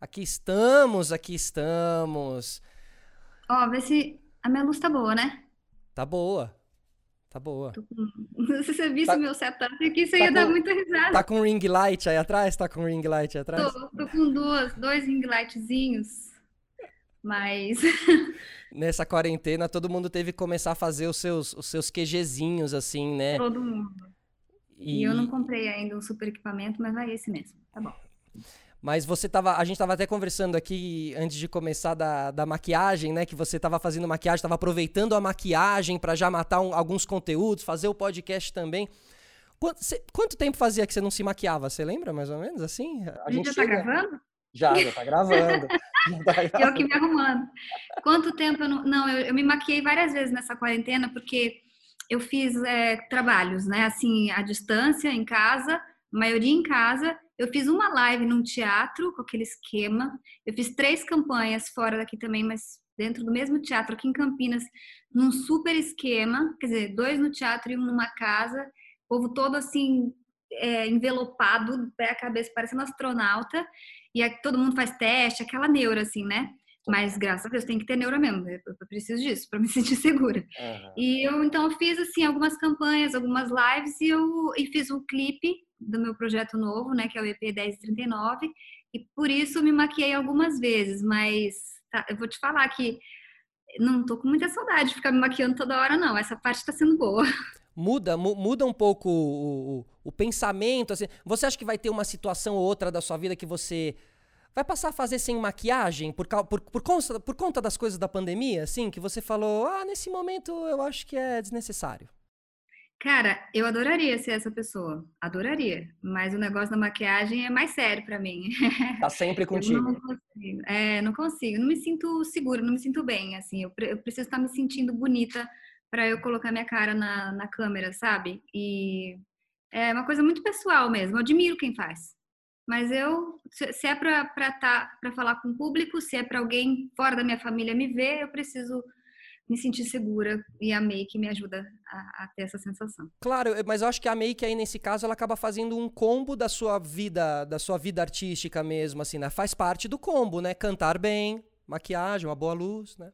Aqui estamos, aqui estamos. Ó, vê se a minha luz tá boa, né? Tá boa. Tá boa. Se você visse tá... meu setup aqui, você tá ia com... dar muita risada. Tá com ring light aí atrás? Tá com ring light aí atrás? Tô, tô com duas, dois ring lightzinhos. Mas. Nessa quarentena, todo mundo teve que começar a fazer os seus, os seus QGzinhos, assim, né? Todo mundo. E... e eu não comprei ainda um super equipamento, mas vai esse mesmo. Tá bom. Mas você tava. A gente tava até conversando aqui antes de começar da, da maquiagem, né? Que você tava fazendo maquiagem, tava aproveitando a maquiagem para já matar um, alguns conteúdos, fazer o podcast também. Quanto, cê, quanto, tempo fazia que você não se maquiava? Você lembra, mais ou menos, assim? A, a gente já tá chega... tá gravando? Já, já tá gravando. já tá gravando. eu que me arrumando. Quanto tempo eu não. Não, eu, eu, me maquiei várias vezes nessa quarentena, porque eu fiz é, trabalhos, né? Assim, à distância, em casa, maioria em casa eu fiz uma live num teatro com aquele esquema. Eu fiz três campanhas fora daqui também, mas dentro do mesmo teatro aqui em Campinas, num super esquema. Quer dizer, dois no teatro e um numa casa. O povo todo assim, é, envelopado, pé a cabeça, parecendo astronauta. E todo mundo faz teste, aquela neura assim, né? Mas graças a Deus tem que ter neura mesmo. Eu preciso disso para me sentir segura. Uhum. E eu então fiz assim algumas campanhas, algumas lives e eu e fiz um clipe do meu projeto novo, né, que é o EP 1039, e por isso me maquiei algumas vezes, mas tá, eu vou te falar que não tô com muita saudade de ficar me maquiando toda hora, não. Essa parte tá sendo boa. Muda, mu muda um pouco o, o, o, pensamento. Assim. Você acha que vai ter uma situação ou outra da sua vida que você vai passar a fazer sem maquiagem por, por, por, por conta das coisas da pandemia? Assim, que você falou, ah, nesse momento eu acho que é desnecessário. Cara, eu adoraria ser essa pessoa, adoraria. Mas o negócio da maquiagem é mais sério para mim. Tá sempre contigo. não consigo. É, não consigo. Não me sinto segura, não me sinto bem. Assim, eu, eu preciso estar me sentindo bonita para eu colocar minha cara na, na câmera, sabe? E é uma coisa muito pessoal mesmo. Eu admiro quem faz. Mas eu, se é para tá, para falar com o público, se é para alguém fora da minha família me ver, eu preciso me sentir segura e a make me ajuda a, a, ter essa sensação. Claro, mas eu acho que a make aí nesse caso ela acaba fazendo um combo da sua vida, da sua vida artística mesmo, assim, né? Faz parte do combo, né? Cantar bem, maquiagem, uma boa luz, né?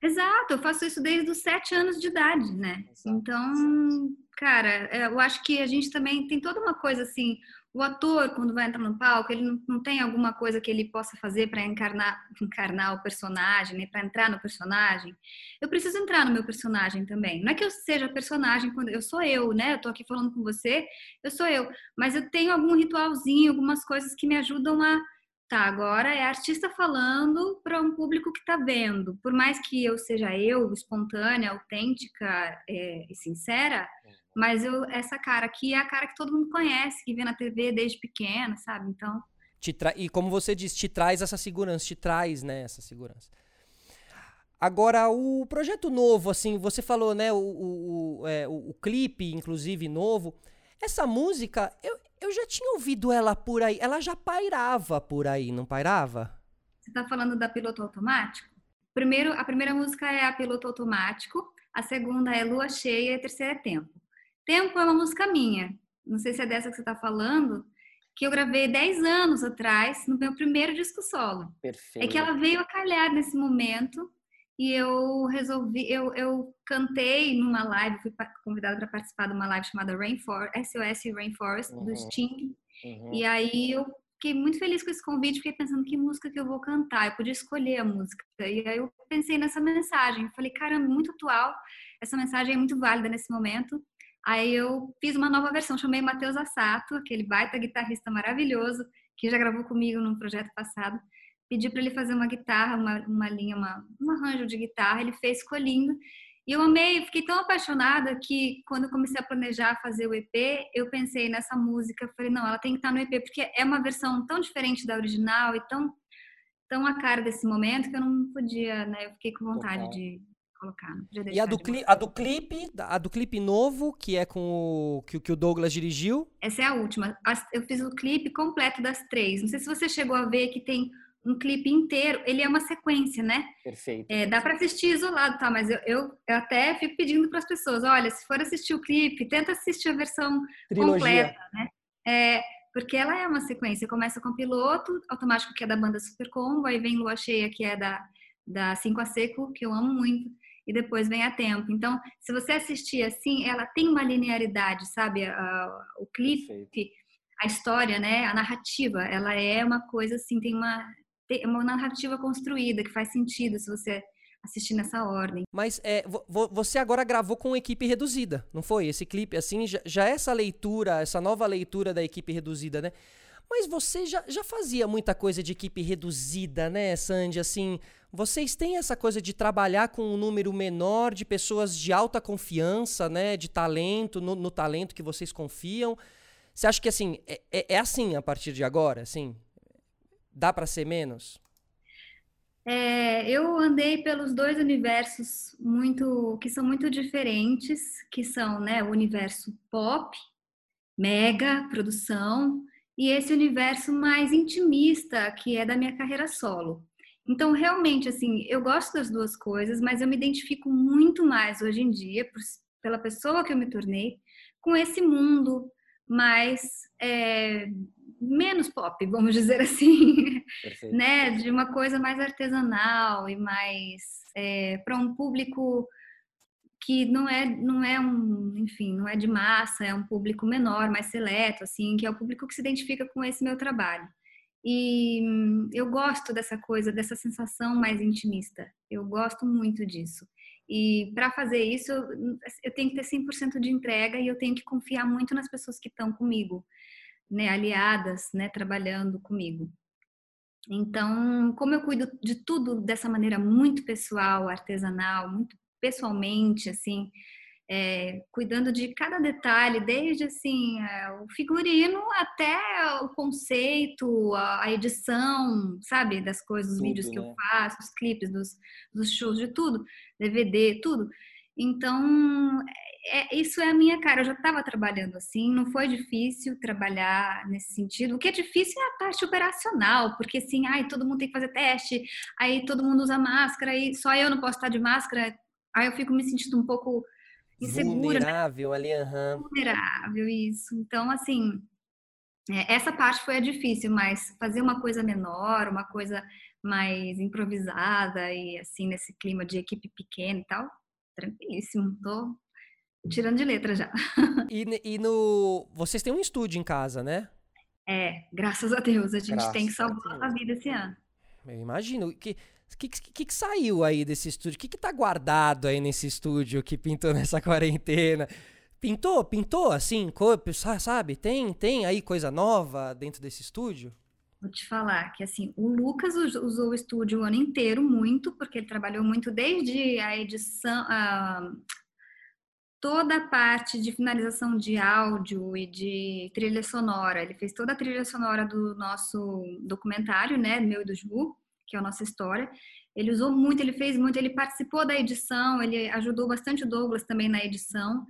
Exato, eu faço isso desde os sete anos de idade, né? Exato, então, exato. cara, é, eu acho que a gente também tem toda uma coisa assim, o ator, quando vai entrar no palco, ele não, não tem alguma coisa que ele possa fazer para encarnar, encarnar o personagem, né? para entrar no personagem. Eu preciso entrar no meu personagem também. Não é que eu seja personagem quando eu sou eu, né? Eu tô aqui falando com você, eu sou eu, mas eu tenho algum ritualzinho, algumas coisas que me ajudam a tá, agora é artista falando para um público que está vendo. Por mais que eu seja eu, espontânea, autêntica é, e sincera, mas eu, essa cara aqui é a cara que todo mundo conhece, que vê na TV desde pequena, sabe? Então. Tra... E como você disse, te traz essa segurança, te traz, né, essa segurança. Agora, o projeto novo, assim, você falou, né, o, o, o, é, o, o clipe, inclusive, novo. Essa música, eu, eu já tinha ouvido ela por aí. Ela já pairava por aí, não pairava? Você tá falando da Piloto Automático? Primeiro, a primeira música é a Piloto Automático, a segunda é Lua Cheia e a terceira é Tempo. Tempo é uma música minha. Não sei se é dessa que você está falando, que eu gravei 10 anos atrás, no meu primeiro disco solo. Perfeito. É que ela veio a calhar nesse momento e eu resolvi, eu, eu cantei numa live, fui convidada para participar de uma live chamada Rainforest, SOS Rainforest, uhum. do Sting. Uhum. E aí eu fiquei muito feliz com esse convite, fiquei pensando que música que eu vou cantar, eu podia escolher a música. E aí eu pensei nessa mensagem, falei, caramba, muito atual, essa mensagem é muito válida nesse momento. Aí eu fiz uma nova versão, chamei Matheus Assato, aquele baita guitarrista maravilhoso que já gravou comigo num projeto passado. Pedi para ele fazer uma guitarra, uma, uma linha, uma, um arranjo de guitarra. Ele fez, ficou lindo. E eu amei, fiquei tão apaixonada que quando eu comecei a planejar fazer o EP, eu pensei nessa música. Falei, não, ela tem que estar no EP, porque é uma versão tão diferente da original e tão, tão a cara desse momento que eu não podia, né? Eu fiquei com vontade de, colocar. E a do, cli a do clipe, a do clipe novo, que é com o que, que o Douglas dirigiu? Essa é a última. Eu fiz o clipe completo das três. Não sei se você chegou a ver que tem um clipe inteiro. Ele é uma sequência, né? Perfeito. É, dá para assistir isolado, tá? Mas eu, eu, eu até fico pedindo para as pessoas, olha, se for assistir o clipe, tenta assistir a versão Trilogia. completa, né? É, porque ela é uma sequência. Começa com piloto, automático que é da banda Super Combo, aí vem Lua Cheia, que é da, da Cinco a Seco, que eu amo muito, e depois vem a Tempo. Então, se você assistir assim, ela tem uma linearidade, sabe? o clipe, a história, né? A narrativa, ela é uma coisa assim, tem uma, tem uma narrativa construída que faz sentido se você assistir nessa ordem. Mas é, você agora gravou com equipe reduzida, não foi? Esse clipe, assim, já, já é essa leitura, essa nova leitura da equipe reduzida, né? Mas você já, já fazia muita coisa de equipe reduzida, né, Sandy? Assim, vocês têm essa coisa de trabalhar com um número menor de pessoas de alta confiança, né? De talento, no, no talento que vocês confiam. Você acha que, assim, é, é, é assim a partir de agora, assim? Dá para ser menos? É, eu andei pelos dois universos muito que são muito diferentes, que são né, o universo pop, mega produção, e esse universo mais intimista, que é da minha carreira solo. Então, realmente, assim, eu gosto das duas coisas, mas eu me identifico muito mais hoje em dia, por, pela pessoa que eu me tornei, com esse mundo mais é, menos pop, vamos dizer assim, né? De uma coisa mais artesanal e mais é, para um público que não é não é um, enfim, não é de massa, é um público menor, mais seleto, assim, que é o público que se identifica com esse meu trabalho. E hum, eu gosto dessa coisa, dessa sensação mais intimista. Eu gosto muito disso. E para fazer isso, eu tenho que ter 100% de entrega e eu tenho que confiar muito nas pessoas que estão comigo né, aliadas, né, trabalhando comigo. Então, como eu cuido de tudo dessa maneira muito pessoal, artesanal, muito pessoalmente, assim, é, cuidando de cada detalhe, desde assim é, o figurino até o conceito, a, a edição, sabe, das coisas, os vídeos que eu né? faço, os clipes dos, dos shows, de tudo, DVD, tudo. Então, é, isso é a minha cara. Eu já estava trabalhando assim, não foi difícil trabalhar nesse sentido. O que é difícil é a parte operacional, porque assim, ai, todo mundo tem que fazer teste, aí todo mundo usa máscara, e só eu não posso estar de máscara. Aí eu fico me sentindo um pouco insegura. Né? Vulnerável né? ali, uhum. Vulnerável, isso. Então, assim, é, essa parte foi a difícil, mas fazer uma coisa menor, uma coisa mais improvisada e assim, nesse clima de equipe pequena e tal, tranquilíssimo. Tô tirando de letra já. E, e no. Vocês têm um estúdio em casa, né? É, graças a Deus. A gente graças tem que salvar a vida esse ano. Eu imagino. Que, que, que, que saiu aí desse estúdio? O que, que tá guardado aí nesse estúdio que pintou nessa quarentena? Pintou? Pintou assim? Sabe? Tem, tem aí coisa nova dentro desse estúdio? Vou te falar que assim, o Lucas usou o estúdio o ano inteiro muito, porque ele trabalhou muito desde a edição, a, toda a parte de finalização de áudio e de trilha sonora. Ele fez toda a trilha sonora do nosso documentário, né, meu e do Ju, que é a nossa história. Ele usou muito, ele fez muito, ele participou da edição, ele ajudou bastante o Douglas também na edição.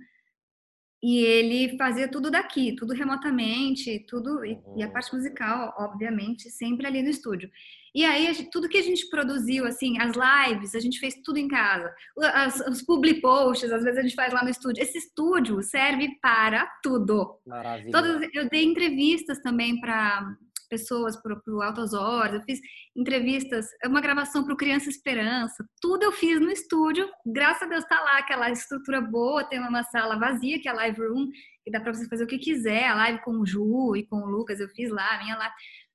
E ele fazia tudo daqui, tudo remotamente, tudo e, e a uhum. parte musical, obviamente, sempre ali no estúdio. E aí, tudo que a gente produziu, assim, as lives, a gente fez tudo em casa. As, os public posts, às vezes a gente faz lá no estúdio. Esse estúdio serve para tudo. Maravilha. Todas, eu dei entrevistas também para pessoas para o Altas Horas, eu fiz entrevistas, é uma gravação para o Criança Esperança, tudo eu fiz no estúdio, graças a Deus está lá aquela estrutura boa, tem uma sala vazia que é a Live Room, que dá para você fazer o que quiser, a live com o Ju e com o Lucas, eu fiz lá, a minha live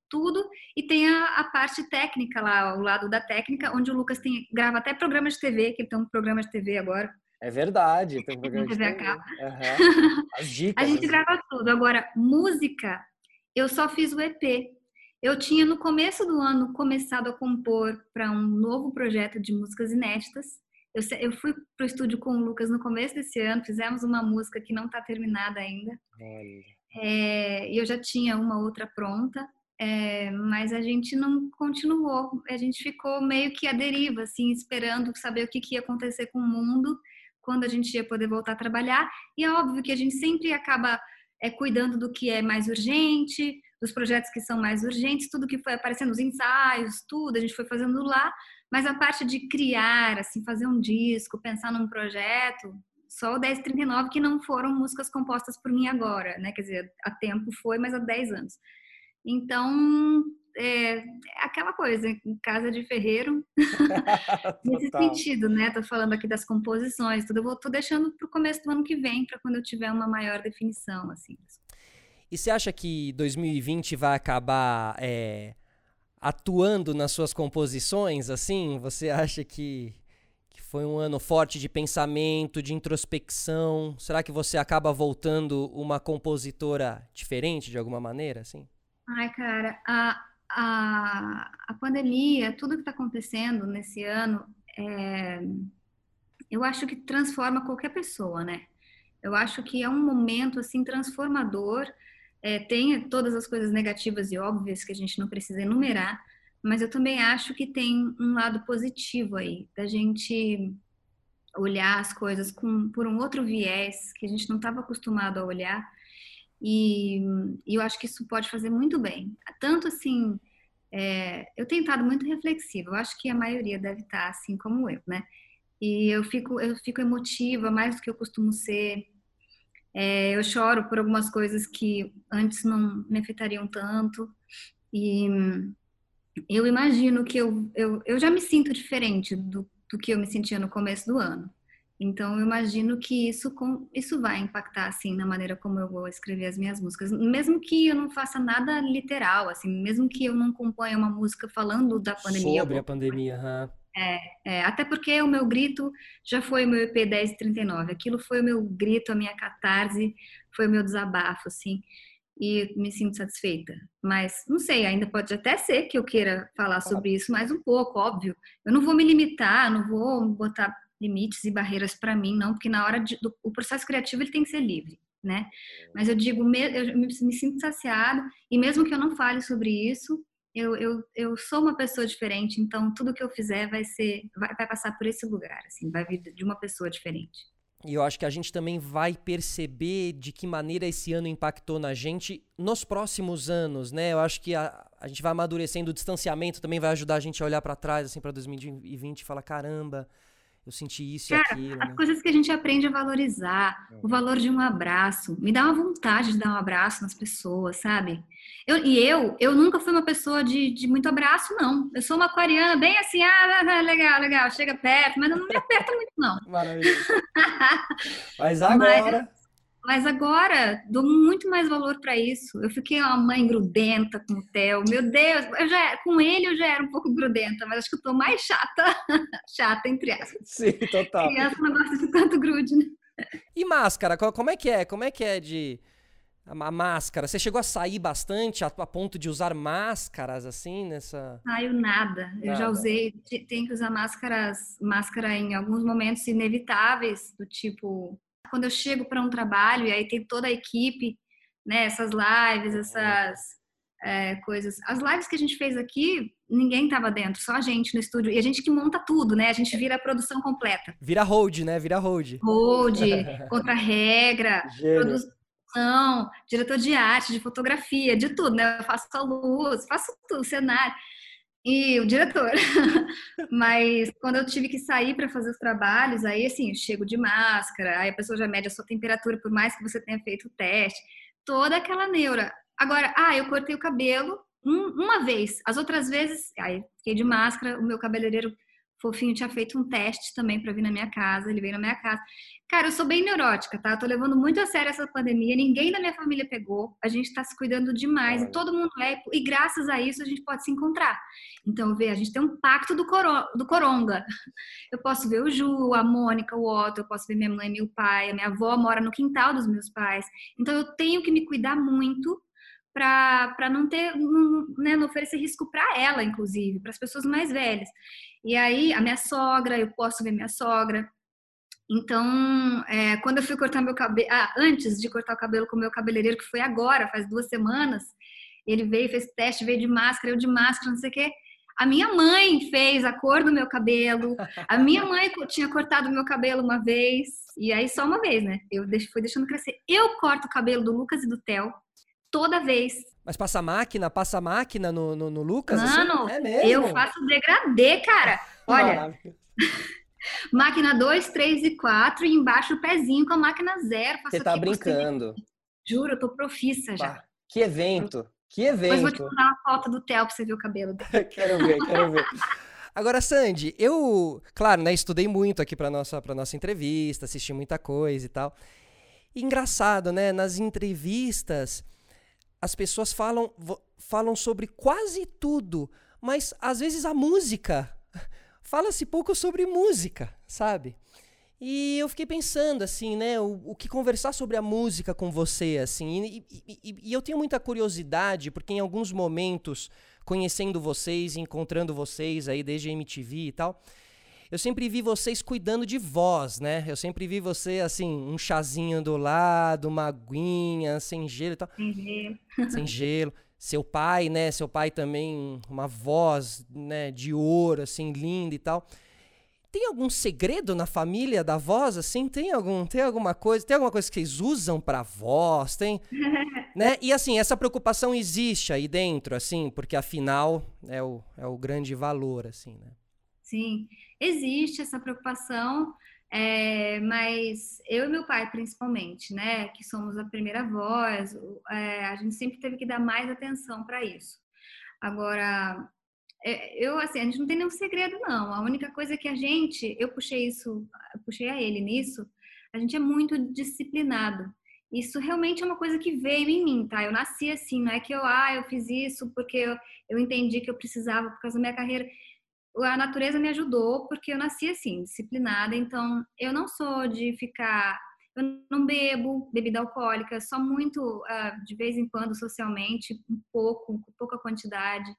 tudo e tem a, a, parte técnica lá, o lado da técnica, onde o Lucas tem, grava até programa de TV, que ele tem um programa de TV agora. É verdade, tem um programa de TV. TV. Uhum. As dicas. a gente grava tudo. Agora, música, eu só fiz o EP. Eu tinha no começo do ano começado a compor para um novo projeto de músicas inéditas. Eu, eu fui para o estúdio com o Lucas no começo desse ano, fizemos uma música que não está terminada ainda. É, eu já tinha uma outra pronta. É, mas a gente não continuou, a gente ficou meio que à deriva, assim, esperando saber o que, que ia acontecer com o mundo, quando a gente ia poder voltar a trabalhar. E é óbvio que a gente sempre acaba é, cuidando do que é mais urgente, dos projetos que são mais urgentes, tudo que foi aparecendo, os ensaios, tudo, a gente foi fazendo lá, mas a parte de criar, assim, fazer um disco, pensar num projeto, só o 1039 que não foram músicas compostas por mim agora, né? Quer dizer, a tempo foi, mas há 10 anos. Então, é, é aquela coisa, em casa de ferreiro, nesse sentido, né? Tô falando aqui das composições, tudo. Eu vou, tô deixando para o começo do ano que vem, para quando eu tiver uma maior definição, assim. E você acha que 2020 vai acabar é, atuando nas suas composições, assim? Você acha que, que foi um ano forte de pensamento, de introspecção? Será que você acaba voltando uma compositora diferente de alguma maneira, assim? Ai, cara, a, a, a pandemia, tudo que está acontecendo nesse ano, é, eu acho que transforma qualquer pessoa, né? Eu acho que é um momento, assim, transformador. É, tem todas as coisas negativas e óbvias que a gente não precisa enumerar, mas eu também acho que tem um lado positivo aí, da gente olhar as coisas com, por um outro viés que a gente não estava acostumado a olhar e, e, eu acho que isso pode fazer muito bem. Tanto assim, é, eu tenho estado muito reflexiva, eu acho que a maioria deve estar assim como eu, né? E eu fico, eu fico emotiva mais do que eu costumo ser. É, eu choro por algumas coisas que antes não me afetariam tanto. E eu imagino que eu, eu, eu já me sinto diferente do, do que eu me sentia no começo do ano. Então, eu imagino que isso, isso vai impactar, assim, na maneira como eu vou escrever as minhas músicas. Mesmo que eu não faça nada literal, assim, mesmo que eu não componha uma música falando da pandemia. Sobre a pandemia, uhum. é, é, até porque o meu grito já foi o meu EP 1039. Aquilo foi o meu grito, a minha catarse, foi o meu desabafo, assim. E me sinto satisfeita. Mas, não sei, ainda pode até ser que eu queira falar sobre isso mais um pouco, óbvio. Eu não vou me limitar, não vou botar limites e barreiras para mim, não, porque na hora de, do o processo criativo ele tem que ser livre, né? Mas eu digo, eu me, me sinto saciado e mesmo que eu não fale sobre isso, eu, eu, eu sou uma pessoa diferente, então tudo que eu fizer vai ser, vai, vai passar por esse lugar, assim, vai vir de uma pessoa diferente. E eu acho que a gente também vai perceber de que maneira esse ano impactou na gente nos próximos anos, né? Eu acho que a, a gente vai amadurecendo, o distanciamento também vai ajudar a gente a olhar para trás, assim, para 2020 e falar: caramba, eu senti isso Cara, e aquilo. As né? coisas que a gente aprende a valorizar, é. o valor de um abraço. Me dá uma vontade de dar um abraço nas pessoas, sabe? Eu, e eu, eu nunca fui uma pessoa de, de muito abraço, não. Eu sou uma aquariana bem assim, ah, ah, ah legal, legal, chega perto, mas eu não me aperto muito, não. Maravilha. mas agora. Mas, mas agora dou muito mais valor para isso. Eu fiquei uma mãe grudenta com o Theo. Meu Deus, eu já, com ele eu já era um pouco grudenta, mas acho que eu tô mais chata, chata entre aspas. Sim, total. Criança não gosta de tanto grude, né? E máscara, como é que é? Como é que é de a máscara? Você chegou a sair bastante a, a ponto de usar máscaras assim nessa? Saio nada. nada. Eu já usei, tem que usar máscaras, máscara em alguns momentos inevitáveis, do tipo quando eu chego para um trabalho e aí tem toda a equipe, né, essas lives, essas é, coisas. As lives que a gente fez aqui, ninguém estava dentro, só a gente no estúdio. E a gente que monta tudo, né? A gente vira a produção completa. Vira hold, né? Vira hold. Hold, contra-regra, produção, diretor de arte, de fotografia, de tudo, né? Eu faço a luz, faço tudo, cenário e o diretor. Mas quando eu tive que sair para fazer os trabalhos, aí assim, eu chego de máscara, aí a pessoa já mede a sua temperatura, por mais que você tenha feito o teste, toda aquela neura. Agora, ah, eu cortei o cabelo um, uma vez, as outras vezes, aí fiquei de máscara, o meu cabeleireiro fofinho tinha feito um teste também para vir na minha casa, ele veio na minha casa. Cara, eu sou bem neurótica, tá? Eu tô levando muito a sério essa pandemia, ninguém da minha família pegou, a gente tá se cuidando demais, e todo mundo é, e graças a isso a gente pode se encontrar. Então, vê, a gente tem um pacto do, coro, do coronga. Eu posso ver o Ju, a Mônica, o Otto, eu posso ver minha mãe, meu pai, a minha avó mora no quintal dos meus pais. Então, eu tenho que me cuidar muito para não ter, não, né, não oferecer risco para ela, inclusive, para as pessoas mais velhas. E aí, a minha sogra, eu posso ver minha sogra. Então, é, quando eu fui cortar meu cabelo, ah, antes de cortar o cabelo com o meu cabeleireiro, que foi agora, faz duas semanas, ele veio, fez teste, veio de máscara, eu de máscara, não sei o quê. A minha mãe fez a cor do meu cabelo. A minha mãe tinha cortado meu cabelo uma vez. E aí, só uma vez, né? Eu fui deixando crescer. Eu corto o cabelo do Lucas e do Theo toda vez. Mas passa máquina, passa máquina no, no, no Lucas? Assim? Mano, assim? é mesmo? eu faço degradê, cara. Olha, máquina 2, 3 e 4 e embaixo o pezinho com a máquina 0. Você tá brincando. Juro, eu tô profissa já. que evento. Que evento. Mas vou te mandar uma foto do Theo pra você ver o cabelo. quero ver, quero ver. Agora, Sandy, eu, claro, né, estudei muito aqui para nossa para nossa entrevista, assisti muita coisa e tal. E engraçado, né, nas entrevistas as pessoas falam falam sobre quase tudo, mas às vezes a música fala-se pouco sobre música, sabe? E eu fiquei pensando, assim, né, o, o que conversar sobre a música com você, assim, e, e, e, eu tenho muita curiosidade, porque em alguns momentos conhecendo vocês, encontrando vocês aí desde a MTV e tal. Eu sempre vi vocês cuidando de voz, né? Eu sempre vi você assim, um chazinho do lado, uma aguinha, sem gelo e tal. Sem gelo. Sem gelo. Seu pai, né? Seu pai também, uma voz, né, de ouro, assim, linda e tal. Tem algum segredo na família da voz, assim? Tem algum, tem alguma coisa, tem alguma coisa que vocês usam para voz? Tem, né? E assim, essa preocupação existe aí dentro, assim, porque afinal é o, é o grande valor, assim, né? Sim, existe essa preocupação, é, mas eu e meu pai, principalmente, né, que somos a primeira voz, é, a gente sempre teve que dar mais atenção para isso. Agora, é, eu, assim, a gente não tem nenhum segredo, não. A única coisa que a gente, eu puxei isso, puxei a ele nisso, a gente é muito disciplinado. Isso realmente é uma coisa que veio em mim, tá? Eu nasci assim, não é que eu, ah, eu fiz isso porque eu, eu entendi que eu precisava por causa da minha carreira. A natureza me ajudou porque eu nasci assim, disciplinada. Então, eu não sou de ficar. Eu não bebo bebida alcoólica, só muito uh, de vez em quando socialmente, um pouco, com pouca quantidade.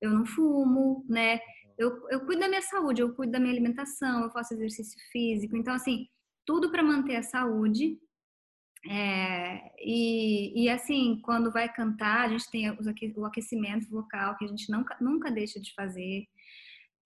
Eu não fumo, né? Eu, eu cuido da minha saúde, eu cuido da minha alimentação, eu faço exercício físico. Então, assim, tudo para manter a saúde é, e, e, assim, quando vai cantar, a gente tem o aquecimento vocal que a gente nunca, nunca deixa de fazer.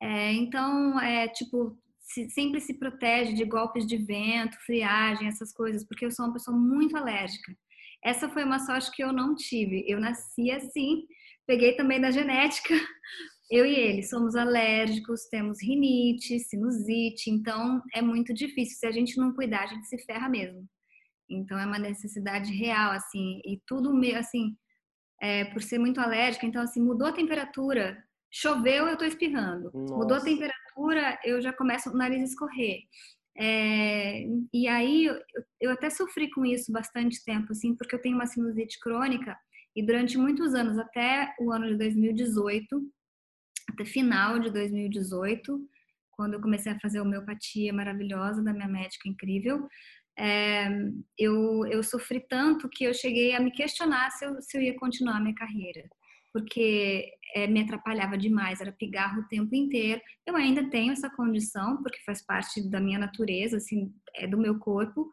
É, então, é tipo, se, sempre se protege de golpes de vento, friagem, essas coisas, porque eu sou uma pessoa muito alérgica. Essa foi uma sorte que eu não tive. Eu nasci assim, peguei também da genética. Eu e ele somos alérgicos, temos rinite, sinusite, então é muito difícil. Se a gente não cuidar, a gente se ferra mesmo. Então é uma necessidade real, assim, e tudo meio assim, é, por ser muito alérgica, então assim, mudou a temperatura, choveu, eu tô espirrando. Nossa. Mudou a temperatura, eu já começo o nariz a escorrer. É, e aí eu, eu até sofri com isso bastante tempo, assim, porque eu tenho uma sinusite crônica e durante muitos anos, até o ano de 2018, até final de 2018, quando eu comecei a fazer a homeopatia maravilhosa da minha médica incrível, é, eu, eu sofri tanto que eu cheguei a me questionar se eu, se eu ia continuar a minha carreira, porque é, me atrapalhava demais, era pigarro o tempo inteiro. Eu ainda tenho essa condição, porque faz parte da minha natureza, assim, é do meu corpo,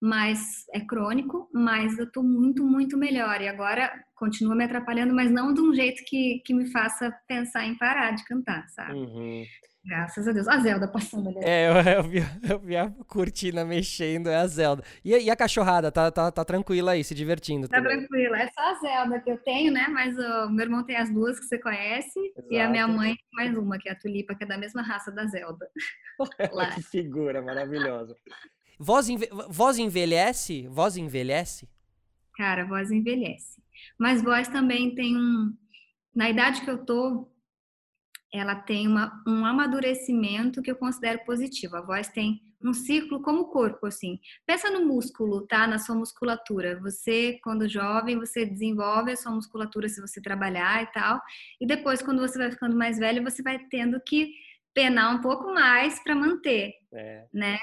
mas é crônico, mas eu tô muito, muito melhor. E agora continua me atrapalhando, mas não de um jeito que, que me faça pensar em parar de cantar, sabe? Uhum. Graças a Deus. A Zelda passando ali. É, eu, eu, vi, eu vi a cortina mexendo, é a Zelda. E, e a cachorrada, tá, tá, tá tranquila aí, se divertindo? Tá também. tranquila. É só a Zelda que eu tenho, né? Mas o meu irmão tem as duas que você conhece. Exato. E a minha mãe mais uma, que é a Tulipa, que é da mesma raça da Zelda. que figura maravilhosa. Voz, enve... voz envelhece? Voz envelhece? Cara, voz envelhece. Mas voz também tem um... Na idade que eu tô, ela tem uma, um amadurecimento que eu considero positivo. A voz tem um ciclo como o corpo, assim. Pensa no músculo, tá? Na sua musculatura. Você, quando jovem, você desenvolve a sua musculatura se você trabalhar e tal. E depois, quando você vai ficando mais velho, você vai tendo que penar um pouco mais para manter, é. né?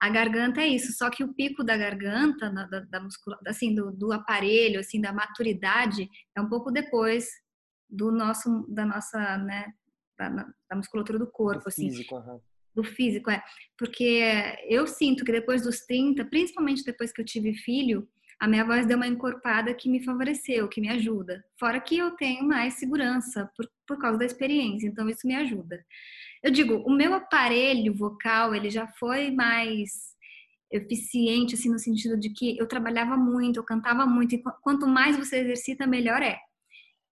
A garganta é isso, só que o pico da garganta, da, da, da assim, do, do aparelho, assim, da maturidade, é um pouco depois do nosso, da nossa, né, da, da musculatura do corpo, do assim. Físico, uhum. Do físico, é. Porque eu sinto que depois dos 30, principalmente depois que eu tive filho, a minha voz deu uma encorpada que me favoreceu, que me ajuda. Fora que eu tenho mais segurança por, por causa da experiência, então isso me ajuda. Eu digo, o meu aparelho vocal, ele já foi mais eficiente, assim, no sentido de que eu trabalhava muito, eu cantava muito, e quanto mais você exercita, melhor é.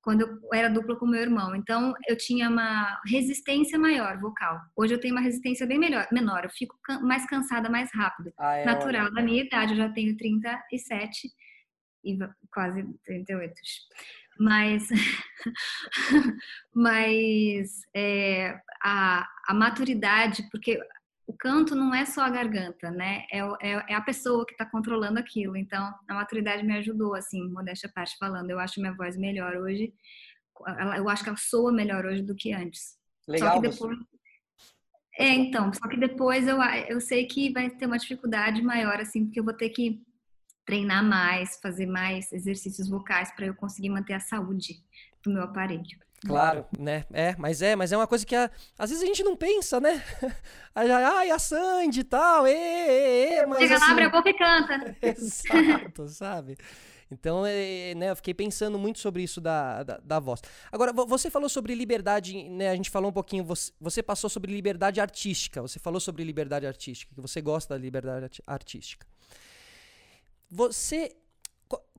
quando eu era dupla com meu irmão. Então, eu tinha uma resistência maior vocal. Hoje eu tenho uma resistência bem melhor, menor. Eu fico mais cansada mais rápido. Ah, é Natural olha. da minha idade. Eu já tenho 37 e quase 38. Mas, mas é, a, a maturidade, porque o canto não é só a garganta, né? É, é, é a pessoa que está controlando aquilo. Então, a maturidade me ajudou, assim, modéstia à parte falando. Eu acho minha voz melhor hoje. Eu acho que ela soa melhor hoje do que antes. Legal. Só que depois... É, então, só que depois eu, eu sei que vai ter uma dificuldade maior, assim, porque eu vou ter que treinar mais, fazer mais exercícios vocais para eu conseguir manter a saúde do meu aparelho. Claro, né? É, mas é, mas é uma coisa que a, às vezes a gente não pensa, né? Ai, a Sandy e tal, ê, ê, ê, mas Chega assim... lá, abre a boca e canta. Exato, sabe? Então, é, né, eu fiquei pensando muito sobre isso da, da, da, voz. Agora, você falou sobre liberdade, né? A gente falou um pouquinho, você, você passou sobre liberdade artística. Você falou sobre liberdade artística, que você gosta da liberdade artística. Você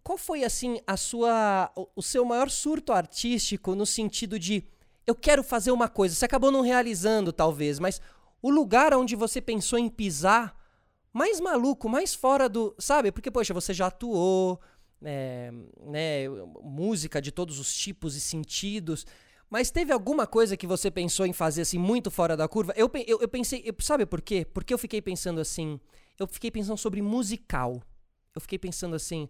qual foi assim a sua o seu maior surto artístico no sentido de eu quero fazer uma coisa, você acabou não realizando talvez, mas o lugar onde você pensou em pisar mais maluco, mais fora do, sabe? Porque poxa, você já atuou, é, né, música de todos os tipos e sentidos. Mas teve alguma coisa que você pensou em fazer assim muito fora da curva? Eu, eu, eu pensei, eu, sabe por quê? Porque eu fiquei pensando assim, eu fiquei pensando sobre musical. Eu fiquei pensando assim,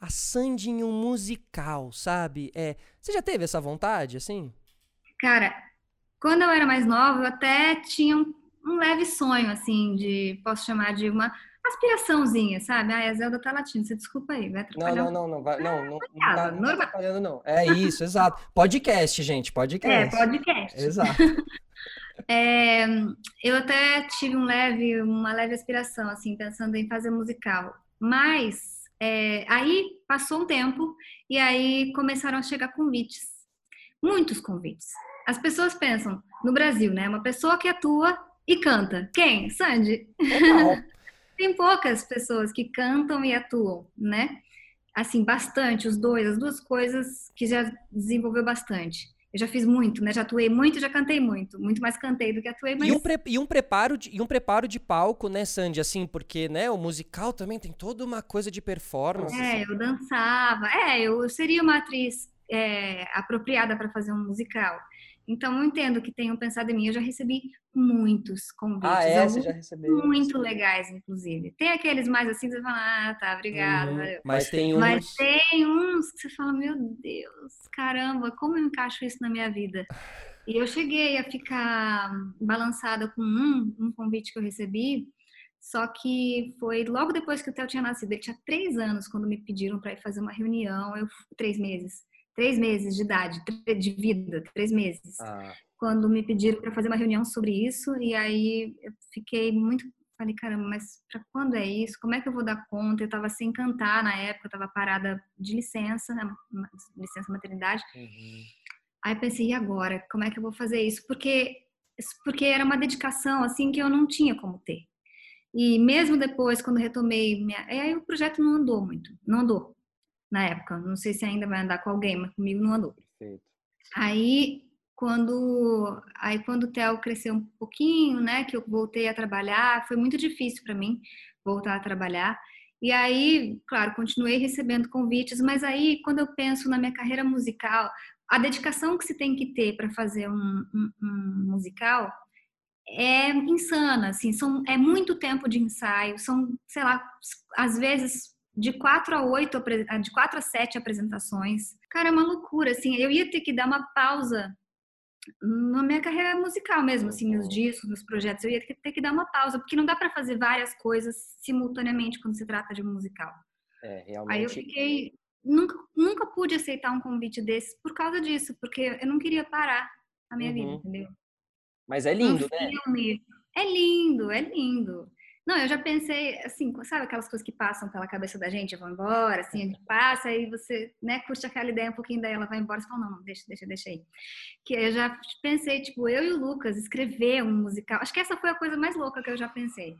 a Sandy em um musical, sabe? É, você já teve essa vontade, assim? Cara, quando eu era mais nova, eu até tinha um, um leve sonho, assim, de, posso chamar de uma aspiraçãozinha, sabe? Ah, a Zelda tá latindo, você desculpa aí, vai atrapalhar. Não, não, não, não, vai, não, não, não, tá, não tá atrapalhando, não. É isso, exato. Podcast, gente, podcast. É, podcast. Exato. é, eu até tive um leve, uma leve aspiração, assim, pensando em fazer musical, mas é, aí passou um tempo e aí começaram a chegar convites, muitos convites. As pessoas pensam, no Brasil, né? Uma pessoa que atua e canta. Quem? Sandy. Tem poucas pessoas que cantam e atuam, né? Assim, bastante, os dois, as duas coisas que já desenvolveu bastante. Eu já fiz muito, né? Já atuei muito, já cantei muito. Muito mais cantei do que atuei, mas... E um, pre e um, preparo, de, e um preparo de palco, né, Sandy? Assim, porque, né, o musical também tem toda uma coisa de performance. É, assim. eu dançava. É, eu seria uma atriz é, apropriada para fazer um musical. Então, eu entendo que tenham pensado em mim. Eu já recebi muitos convites. Ah, é? Você já recebeu? Muito legais, inclusive. Tem aqueles mais assim, você fala, ah, tá, obrigada. Uhum. Mas tem uns... Mas tem uns que você fala, meu Deus, caramba, como eu encaixo isso na minha vida? E eu cheguei a ficar balançada com um, um convite que eu recebi, só que foi logo depois que o Theo tinha nascido. Ele tinha três anos quando me pediram para ir fazer uma reunião, eu três meses três meses de idade, de vida, três meses. Ah. Quando me pediram para fazer uma reunião sobre isso, e aí eu fiquei muito. Falei, caramba, mas para quando é isso? Como é que eu vou dar conta? Eu estava sem cantar na época, eu estava parada de licença, né? licença maternidade. Uhum. Aí pensei, e agora? Como é que eu vou fazer isso? Porque, porque era uma dedicação, assim, que eu não tinha como ter. E mesmo depois, quando retomei, minha... aí o projeto não andou muito, não andou na época. Não sei se ainda vai andar com alguém, mas comigo não andou. Perfeito. Aí quando aí quando o Theo cresceu um pouquinho, né, que eu voltei a trabalhar, foi muito difícil para mim voltar a trabalhar. E aí, claro, continuei recebendo convites, mas aí quando eu penso na minha carreira musical, a dedicação que se tem que ter para fazer um, um, um, musical é insana, assim, são, é muito tempo de ensaio, são, sei lá, às vezes de quatro a oito, de quatro a sete apresentações. Cara, é uma loucura, assim. Eu ia ter que dar uma pausa na minha carreira musical mesmo, assim, meus discos, meus projetos. Eu ia ter que dar uma pausa, porque não dá para fazer várias coisas simultaneamente quando se trata de um musical. É, realmente. Aí eu fiquei. Nunca, nunca pude aceitar um convite desse por causa disso, porque eu não queria parar a minha uhum. vida, entendeu? Mas é lindo, um né? Filme. É lindo, é lindo. Não, eu já pensei, assim, sabe aquelas coisas que passam pela cabeça da gente, vão embora, assim, a gente passa e você, né, curte aquela ideia um pouquinho, daí ela vai embora, você fala, não, não, deixa, deixa, deixa aí. Que eu já pensei, tipo, eu e o Lucas escrever um musical, acho que essa foi a coisa mais louca que eu já pensei.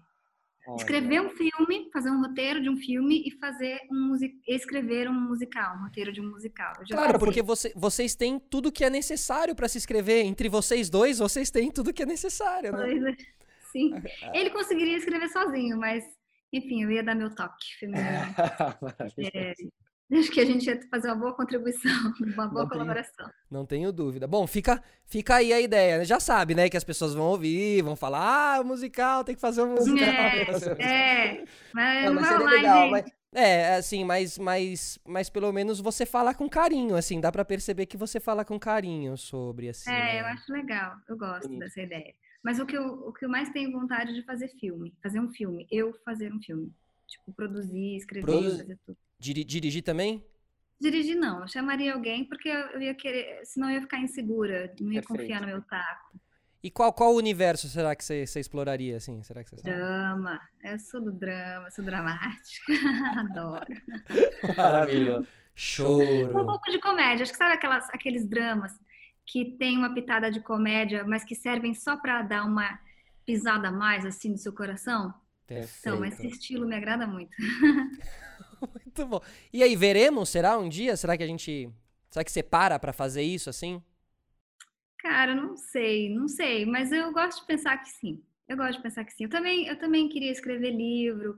Escrever um filme, fazer um roteiro de um filme e fazer um escrever um musical, um roteiro de um musical. Claro, porque você, vocês têm tudo que é necessário para se escrever. Entre vocês dois, vocês têm tudo que é necessário, né? Pois é. Sim. Ele conseguiria escrever sozinho, mas enfim, eu ia dar meu toque feminino. é, Acho que a gente ia fazer uma boa contribuição, uma boa não colaboração. Tenho, não tenho dúvida. Bom, fica, fica aí a ideia. Né? Já sabe, né? Que as pessoas vão ouvir, vão falar, ah, musical, tem que fazer um musical. É, é mas não, mas seria legal, mas... É, assim, mas, mas, mas pelo menos você fala com carinho, assim, dá para perceber que você fala com carinho sobre, assim. É, né? eu acho legal, eu gosto dessa ideia. Mas o que, eu, o que eu mais tenho vontade de fazer filme, fazer um filme, eu fazer um filme. Tipo, produzir, escrever, Produ... fazer tudo. Diri dirigir também? Dirigir não, eu chamaria alguém porque eu ia querer, senão eu ia ficar insegura, não ia Perfeito. confiar no meu taco. E qual, qual universo será que você, você exploraria, assim? Será que você Drama. Eu sou do drama, sou dramática. Adoro. Maravilhoso. Choro. Um pouco de comédia. Acho que sabe aquelas, aqueles dramas que tem uma pitada de comédia, mas que servem só para dar uma pisada a mais, assim, no seu coração? Perfeito. Então, esse estilo me agrada muito. Muito bom. E aí, veremos? Será um dia? Será que a gente. Será que você para pra fazer isso assim? Cara, não sei, não sei, mas eu gosto de pensar que sim. Eu gosto de pensar que sim. Eu também, eu também queria escrever livro.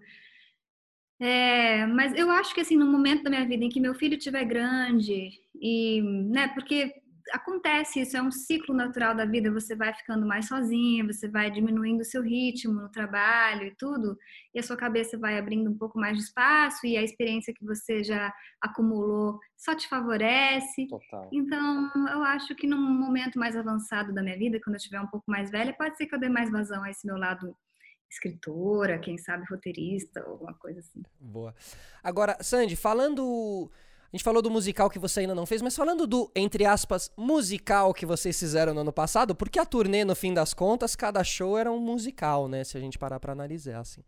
É, mas eu acho que assim, no momento da minha vida em que meu filho estiver grande e, né, porque acontece isso, é um ciclo natural da vida, você vai ficando mais sozinha, você vai diminuindo o seu ritmo no trabalho e tudo, e a sua cabeça vai abrindo um pouco mais de espaço e a experiência que você já acumulou só te favorece. Total. Então, eu acho que num momento mais avançado da minha vida, quando eu estiver um pouco mais velha, pode ser que eu dê mais vazão a esse meu lado escritora, quem sabe roteirista, ou alguma coisa assim. Boa. Agora, Sandy, falando a gente falou do musical que você ainda não fez, mas falando do, entre aspas, musical que vocês fizeram no ano passado, porque a turnê, no fim das contas, cada show era um musical, né? Se a gente parar pra analisar, assim.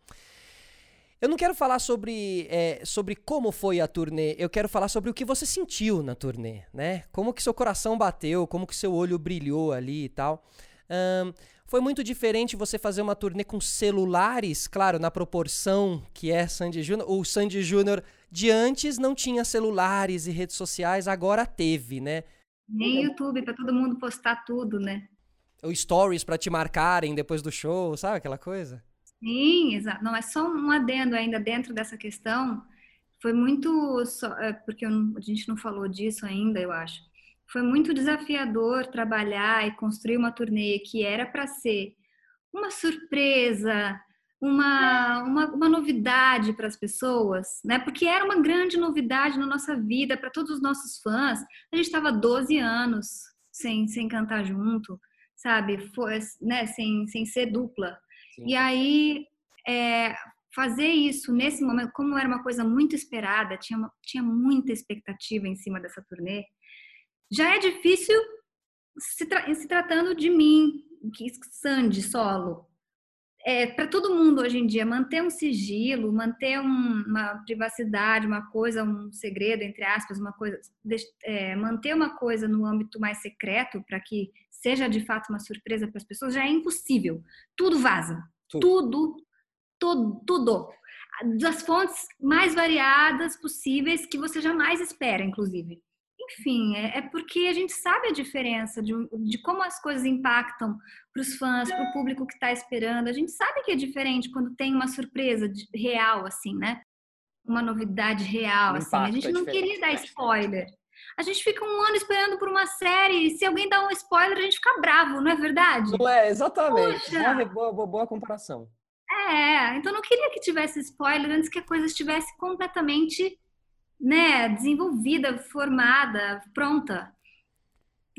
Eu não quero falar sobre, é, sobre como foi a turnê, eu quero falar sobre o que você sentiu na turnê, né? Como que seu coração bateu, como que seu olho brilhou ali e tal. Um, foi muito diferente você fazer uma turnê com celulares, claro, na proporção que é Sandy Júnior. O Sandy Júnior de antes não tinha celulares e redes sociais, agora teve, né? Nem YouTube para todo mundo postar tudo, né? Ou stories para te marcarem depois do show, sabe aquela coisa? Sim, exato. Não, é só um adendo ainda dentro dessa questão. Foi muito. Só, é, porque não, a gente não falou disso ainda, eu acho foi muito desafiador trabalhar e construir uma turnê que era para ser uma surpresa, uma, uma, uma novidade para as pessoas, né? Porque era uma grande novidade na nossa vida, para todos os nossos fãs. A gente estava 12 anos sem, sem cantar junto, sabe? Foi, né? sem, sem ser dupla. Sim. E aí, é, fazer isso nesse momento, como era uma coisa muito esperada, tinha, tinha muita expectativa em cima dessa turnê, já é difícil se, tra se tratando de mim, Sandy, solo. É, para todo mundo hoje em dia, manter um sigilo, manter um, uma privacidade, uma coisa, um segredo, entre aspas, uma coisa, é, manter uma coisa no âmbito mais secreto para que seja de fato uma surpresa para as pessoas, já é impossível. Tudo vaza. Tudo. tudo, tudo, tudo. Das fontes mais variadas possíveis que você jamais espera, inclusive enfim, é, é, porque a gente sabe a diferença de, de como as coisas impactam para os fãs, para o público que está esperando. A gente sabe que é diferente quando tem uma surpresa de, real, assim, né? Uma novidade real, assim. A gente é não queria dar spoiler. A gente fica um ano esperando por uma série e se alguém dá um spoiler, a gente fica bravo, não é verdade? Não é, exatamente. Boa, boa, boa comparação. É, então não queria que tivesse spoiler antes que a coisa estivesse completamente né, desenvolvida, formada, pronta.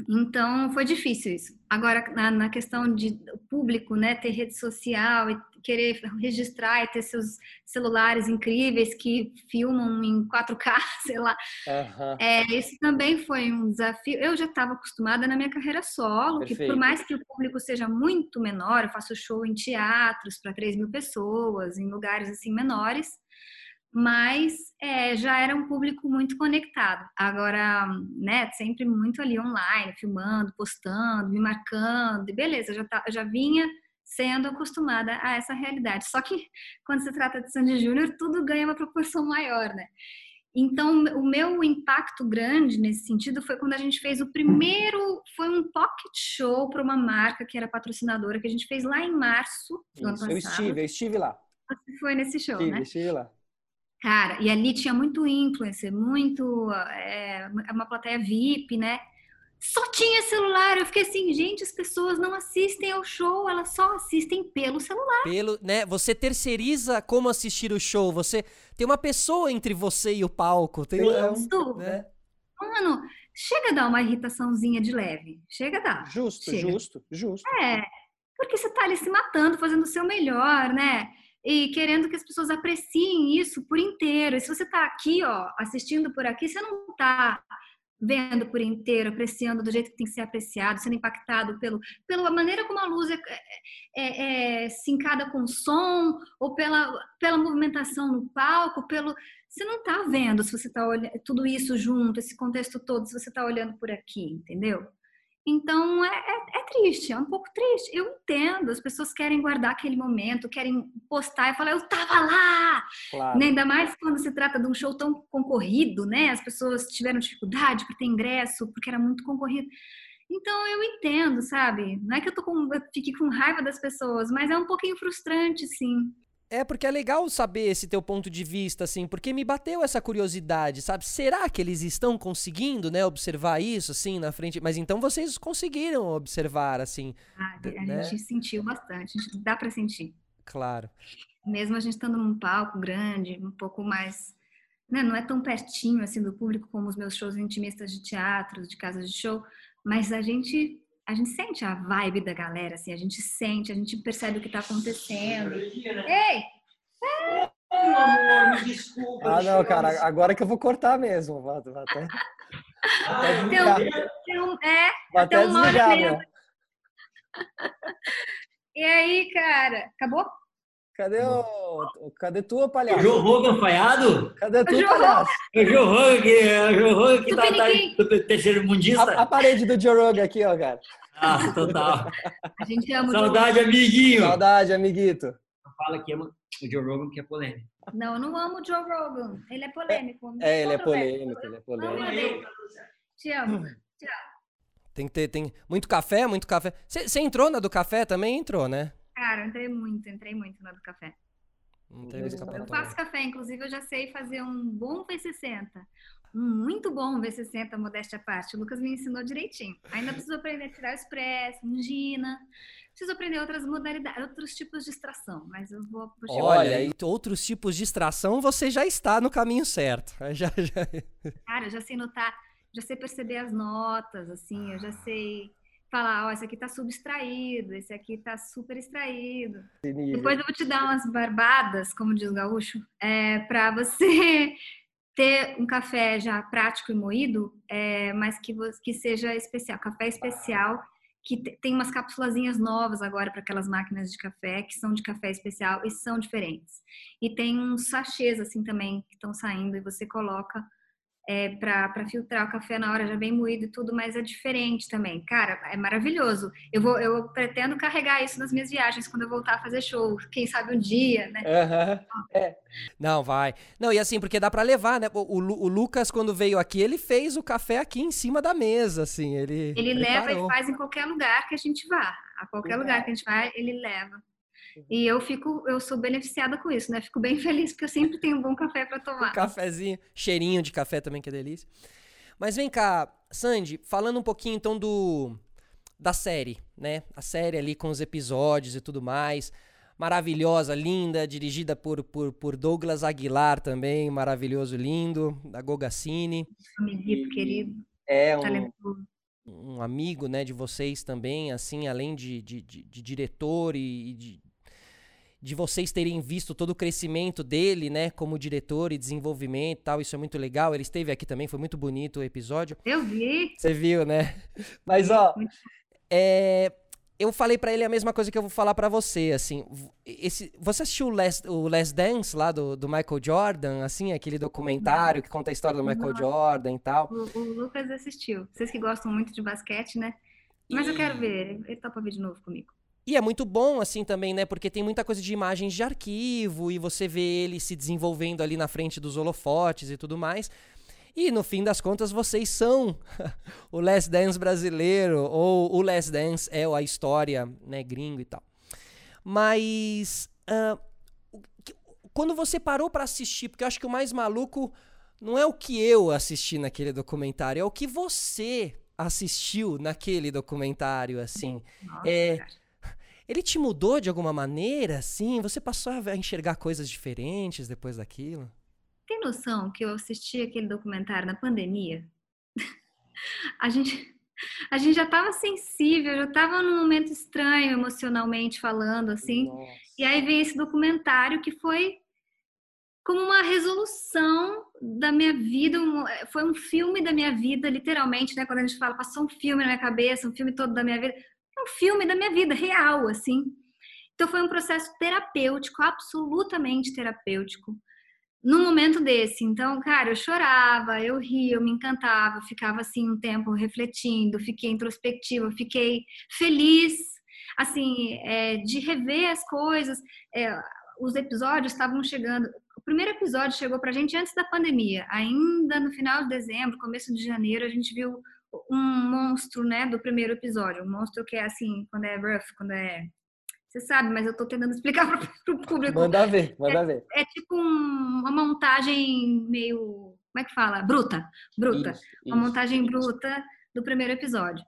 Então foi difícil isso. Agora na, na, questão de público, né, ter rede social e querer registrar e ter seus celulares incríveis que filmam em 4K, sei lá. Uhum. É, esse também foi um desafio. Eu já estava acostumada na minha carreira solo, Perfeito. que por mais que o público seja muito menor, eu faço show em teatros para 3 mil pessoas, em lugares assim menores mas é, já era um público muito conectado. Agora, né, sempre muito ali online, filmando, postando, me marcando, e beleza, já, tá, já vinha sendo acostumada a essa realidade. Só que quando se trata de Sandy Júnior, tudo ganha uma proporção maior, né? Então, o meu impacto grande nesse sentido foi quando a gente fez o primeiro, foi um pocket show para uma marca que era patrocinadora, que a gente fez lá em março do Isso, ano passado. eu estive, eu estive lá. Você foi nesse show, Estive, né? estive lá. Cara, e ali tinha muito influencer, muito, é, uma plateia VIP, né? Só tinha celular. Eu fiquei assim, gente, as pessoas não assistem ao show, elas só assistem pelo celular. Pelo, né? Você terceiriza como assistir o show. Você tem uma pessoa entre você e o palco. Tem é um- Isso. né? Mano, chega a dar uma irritaçãozinha de leve. Chega a dar. Justo, Chega. justo, justo. É, porque você tá ali se matando, fazendo o seu melhor, né? E querendo que as pessoas apreciem isso por inteiro. E se você tá aqui, ó, assistindo por aqui, você não tá vendo por inteiro, apreciando do jeito que tem que ser apreciado, sendo impactado pelo, pela maneira como a luz é, é, é sincada com o som, ou pela, pela movimentação no palco, pelo. Você não tá vendo se você tá olhando tudo isso junto, esse contexto todo, se você tá olhando por aqui, entendeu? Então é, é, é, triste, é um pouco triste. Eu entendo, as pessoas querem guardar aquele momento, querem postar e falar, eu tava lá! Claro. Né? Ainda mais quando se trata de um show tão concorrido, né? As pessoas tiveram dificuldade para ter ingresso, porque era muito concorrido. Então eu entendo, sabe? Não é que eu tô com, eu fique com raiva das pessoas, mas é um pouquinho frustrante, sim. É, porque é legal saber esse teu ponto de vista, assim, porque me bateu essa curiosidade, sabe? Será que eles estão conseguindo, né, observar isso, assim, na frente? Mas então vocês conseguiram observar, assim. Ah, a né? gente sentiu bastante, a gente dá para sentir. Claro. Mesmo a gente estando num palco grande, um pouco mais. Né, não é tão pertinho assim do público como os meus shows intimistas de teatro, de casas de show, mas a gente a gente sente a vibe da galera, assim, a gente sente, a gente percebe o que tá acontecendo. Ei! Meu amor, me desculpa. Ah, não, cara, agora que eu vou cortar mesmo. Vou, vou até, Ah, um, desligar. um- é, vou até até uma hora e desligar. E aí, cara, acabou? Cadê o. o- Cadê tu, O palhaço? Joe Rogan falhado? Cadê tu, palhaço? É o Joe Rogan que, é o Joe Rogan que tá, tá terceiro mundista? A, a parede do Joe Rogan aqui, ó, cara. Ah, total. A gente ama o Saudade, amiguinho. Saudade, amiguito. Fala que ama o Joe Rogan que é polêmico. Não, eu não amo o Joe Rogan. Ele é polêmico. É, ele é polêmico, ele é polêmico. ele. Te amo. Tem que ter, tem muito café, muito café. Você entrou na do café também? Entrou, né? Cara, eu entrei muito, entrei muito na do café. Não teve Eu Eu escapatória. faço café, inclusive eu já sei fazer um bom V60. Um muito bom V60, modéstia à parte. O Lucas me ensinou direitinho. Ainda preciso aprender a tirar o expresso, angina. Preciso aprender outras modalidades, outros tipos de extração, mas eu vou puxar. Olha, e outros tipos de extração, você já está no caminho certo. Já, já... Cara, eu já sei notar, já sei perceber as notas, assim, eu já sei falar, ó, esse aqui tá subextraído, esse aqui tá super extraído. Depois eu vou te dar umas barbadas, como diz o gaúcho, é, para você ter um café já prático e moído, é, mas que, que seja especial, café especial, que te- tem umas capsulazinhas novas agora para aquelas máquinas de café, que são de café especial e são diferentes. E tem uns sachês assim também que estão saindo e você coloca é, para filtrar o café na hora, já bem moído e tudo, mas é diferente também. Cara, é maravilhoso. Eu, vou, eu pretendo carregar isso nas minhas viagens quando eu voltar a fazer show. Quem sabe um dia, né? Aham. Não, vai. Não, e assim, porque dá pra levar, né? O, o o Lucas, quando veio aqui, ele fez o café aqui em cima da mesa, assim. Ele, Ele leva preparou. e faz em qualquer lugar que a gente vá. A qualquer lugar que a gente vai, ele leva. E eu fico, eu sou beneficiada com isso, né? Fico bem feliz porque eu sempre tenho um bom café para tomar. Cafezinho, cheirinho de café também, que é delícia. Mas vem cá, Sandy, falando um pouquinho então do da série, né? A série ali com os episódios e tudo mais. Maravilhosa, linda, dirigida por, por, por Douglas Aguilar também, maravilhoso, lindo, da Gogacine, Amiguito querido, É um. um amigo, né, de vocês também, assim, além de, de, de- de diretor e de, de vocês terem visto todo o crescimento dele, né, como diretor e desenvolvimento e tal, isso é muito legal. Ele esteve aqui também, foi muito bonito o episódio. Eu vi. Você viu, né? Mas, ó, É, eu falei pra ele a mesma coisa que eu vou falar pra você, assim. Esse, você assistiu o Last, o Last Dance lá do, do Michael Jordan, assim, aquele documentário que conta a história do Michael Jordan e tal? O, o Lucas assistiu. Vocês que gostam muito de basquete, né? Mas eu quero ver. Ele topa ver de novo comigo. E é muito bom, assim, também, né? Porque tem muita coisa de imagens de arquivo e você vê ele se desenvolvendo ali na frente dos holofotes e tudo mais. E no fim das contas, vocês são o Last Dance brasileiro, ou o Last Dance é a história, né, gringo e tal. Mas. que- quando você parou pra assistir, porque eu acho que o mais maluco não é o que eu assisti naquele documentário, é o que você assistiu naquele documentário, assim. Nossa, É, cara. Ele te mudou de alguma maneira, assim? Você passou a enxergar coisas diferentes depois daquilo? Tem noção que eu assisti aquele documentário na pandemia? A gente, a gente já estava sensível, já estava num momento estranho emocionalmente falando, assim. Nossa. E aí vem esse documentário que foi como uma resolução da minha vida, um- foi um filme da minha vida, literalmente, né? Quando a gente fala, passou um filme na minha cabeça, um filme todo da minha vida, um filme da minha vida, real, assim. Então foi um processo terapêutico, absolutamente terapêutico, num momento desse. Então, cara, eu chorava, eu ria, eu me encantava, eu ficava assim um tempo refletindo, fiquei introspectiva, fiquei feliz, assim, é, de rever as coisas. É, os episódios estavam chegando. O primeiro episódio chegou pra gente antes da pandemia, ainda no final de dezembro, começo de janeiro, a gente viu um monstro, né, do primeiro episódio. Um monstro que é assim, quando é rough, quando é. Você sabe, mas eu tô tentando explicar pro, pro público. Manda ver, manda ver. É tipo um- uma montagem meio. Como é que fala? Bruta. Bruta. Isso, Uma isso. montagem bruta do primeiro episódio.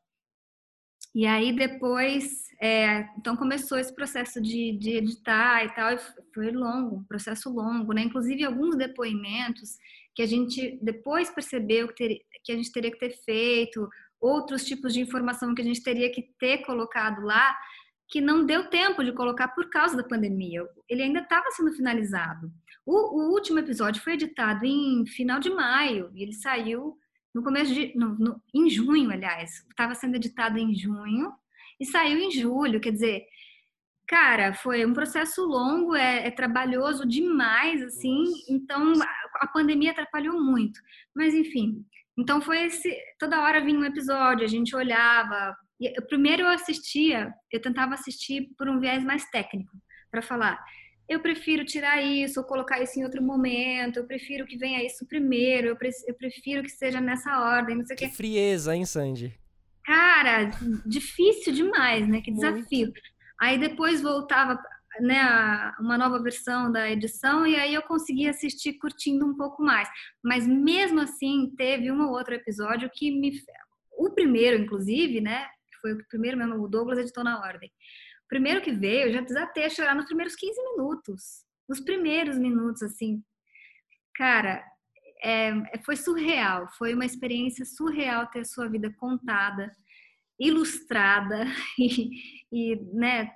E aí depois, é, então começou esse processo de, de editar e tal, e foi longo, um processo longo, né? Inclusive alguns depoimentos que a gente depois percebeu que, ter- que a gente teria que ter feito, outros tipos de informação que a gente teria que ter colocado lá, que não deu tempo de colocar por causa da pandemia. Ele ainda estava sendo finalizado. O, o último episódio foi editado em final de maio e ele saiu no começo de. No, no- em junho, aliás. Estava sendo editado em junho e saiu em julho. Quer dizer, cara, foi um processo longo, é, é trabalhoso demais, assim. Nossa. Então a, a pandemia atrapalhou muito. Mas enfim. Então foi esse. Toda hora vinha um episódio, a gente olhava. E, primeiro eu assistia, eu tentava assistir por um viés mais técnico, para falar eu prefiro tirar isso ou colocar isso em outro momento, eu prefiro que venha isso primeiro, eu, pre- eu prefiro que seja nessa ordem, não sei o Que quê. frieza, hein, Sandy? Cara, difícil demais, né? Que Muito. desafio. Aí depois voltava, né, a- uma nova versão da edição e aí eu conseguia assistir curtindo um pouco mais. Mas mesmo assim, teve um ou outro episódio que me... O primeiro, inclusive, né, foi o primeiro mesmo, o Douglas editou na ordem. O primeiro que veio, eu já desatei a chorar nos primeiros 15 minutos. Nos primeiros minutos, assim. Cara, é, foi surreal. Foi uma experiência surreal ter a sua vida contada, ilustrada e, e né,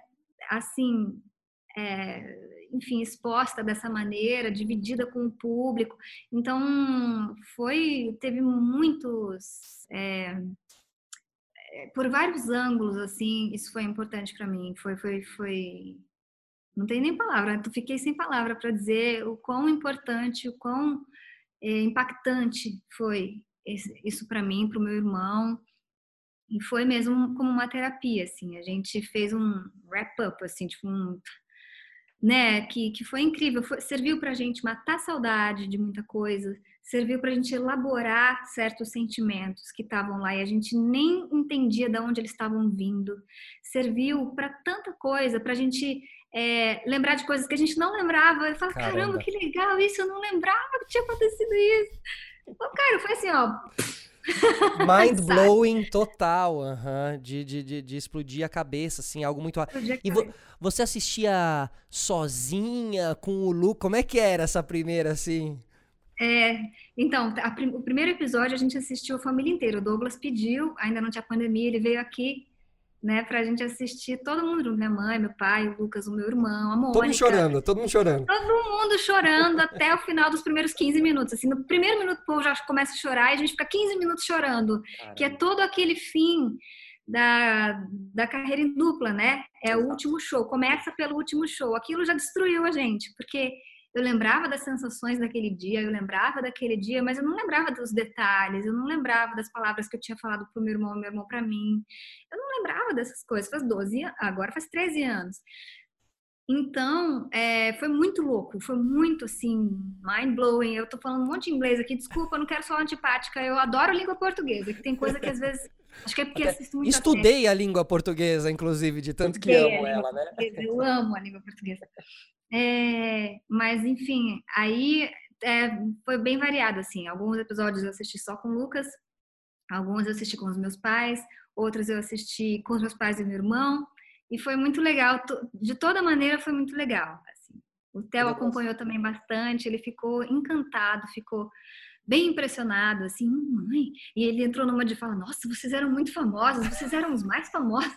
assim, é, enfim, exposta dessa maneira, dividida com o público. Então, foi, teve muitos, é, é, por vários ângulos, assim, isso foi importante para mim. Foi, foi, foi, não tem nem palavra. Fiquei sem palavra para dizer o quão importante, o quão é, impactante foi isso para mim, para o meu irmão. E foi mesmo como uma terapia, assim. A gente fez um wrap-up, assim, tipo um né, que, que foi incrível, foi, serviu para a gente matar a saudade de muita coisa, serviu para a gente elaborar certos sentimentos que estavam lá e a gente nem entendia de onde eles estavam vindo, serviu para tanta coisa, para a gente é, lembrar de coisas que a gente não lembrava, e falar, Caramba. caramba, que legal isso, eu não lembrava que tinha acontecido isso. Pô, cara, foi assim, ó, Mind blowing total, de, de, de, de explodir a cabeça, assim, algo muito. E vo- você assistia sozinha, com o Lu? Como é que era essa primeira, assim? É, então, a o primeiro episódio a gente assistiu a família inteira. O Douglas pediu, ainda não tinha pandemia, ele veio aqui, né, pra gente assistir todo mundo. Minha mãe, meu pai, o Lucas, o meu irmão, a Mônica. Todo mundo chorando, todo mundo chorando. Todo mundo chorando até o final dos primeiros 15 minutos. Assim, no primeiro minuto o povo já começa a chorar e a gente fica 15 minutos chorando. Que é todo aquele fim da, da carreira em dupla, né? É o último show. Começa pelo último show. Aquilo já destruiu a gente, porque eu lembrava das sensações daquele dia, eu lembrava daquele dia, mas eu não lembrava dos detalhes, eu não lembrava das palavras que eu tinha falado pro meu irmão, meu irmão para mim. Eu não lembrava dessas coisas. Faz 12, agora faz 13 anos. Então, é, foi muito louco, foi muito assim, mind blowing. Eu tô falando um monte de inglês aqui, desculpa, eu não quero ser antipática. Eu adoro língua portuguesa, que tem coisa que às vezes. Acho que é porque assisto muito Estudei a língua portuguesa, inclusive, de tanto que Estudei a amo ela, né? Eu amo a língua portuguesa. É, mas, enfim, aí é, foi bem variado, assim. Alguns episódios eu assisti só com o Lucas, alguns eu assisti com os meus pais, outros eu assisti com os meus pais e meu irmão. E foi muito legal, de toda maneira foi muito legal. assim. O Theo acompanhou também bastante, ele ficou encantado, ficou bem impressionado, assim, "Hum, mãe. E ele entrou numa de falar, nossa, vocês eram muito famosos, vocês eram os mais famosos.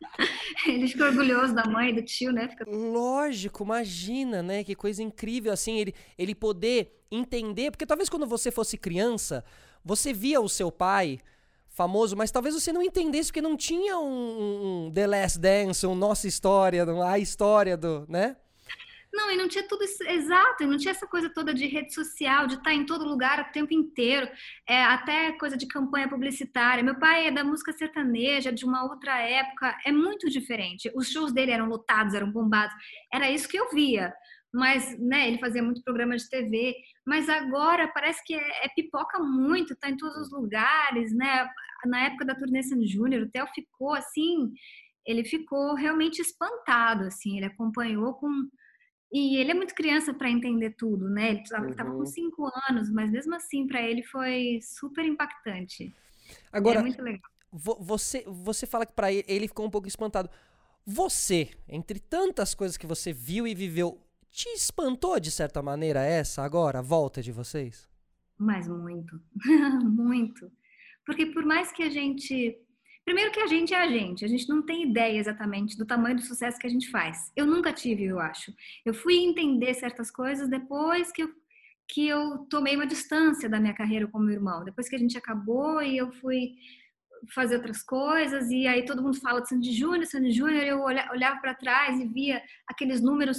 Ele ficou orgulhoso da mãe e do tio, né? Fica Lógico, imagina, né? Que coisa incrível, assim, ele, ele poder entender. Porque talvez quando você fosse criança, você via o seu pai famoso, mas talvez você não entendesse porque não tinha um, um The Last Dance, um Nossa História, a história do, né? Não, e não tinha tudo isso, exato, e não tinha essa coisa toda de rede social, de estar em todo lugar o tempo inteiro, é, até coisa de campanha publicitária. Meu pai é da música sertaneja, de uma outra época, é muito diferente. Os shows dele eram lotados, eram bombados, era isso que eu via. Mas, né, ele fazia muito programa de TV, mas agora parece que é, é pipoca muito, tá em todos os lugares, né? Na época da turnê Sandy Júnior, o Theo ficou assim, ele ficou realmente espantado, assim, ele acompanhou com e ele é muito criança para entender tudo, né? Ele estava Uhum. com cinco anos, mas mesmo assim para ele foi super impactante. Agora, é muito legal. vo- você, você fala que pra ele, ele ficou um pouco espantado. Você, entre tantas coisas que você viu e viveu, te espantou de certa maneira essa agora, a volta de vocês? Mas muito, muito. Porque por mais que a gente. Primeiro que a gente é a gente, a gente não tem ideia exatamente do tamanho do sucesso que a gente faz. Eu nunca tive, eu acho. Eu fui entender certas coisas depois que eu, que eu tomei uma distância da minha carreira com meu irmão. Depois que a gente acabou e eu fui fazer outras coisas, e aí todo mundo fala de Sandy Júnior, Sandy Júnior, eu olha- olhava para trás e via aqueles números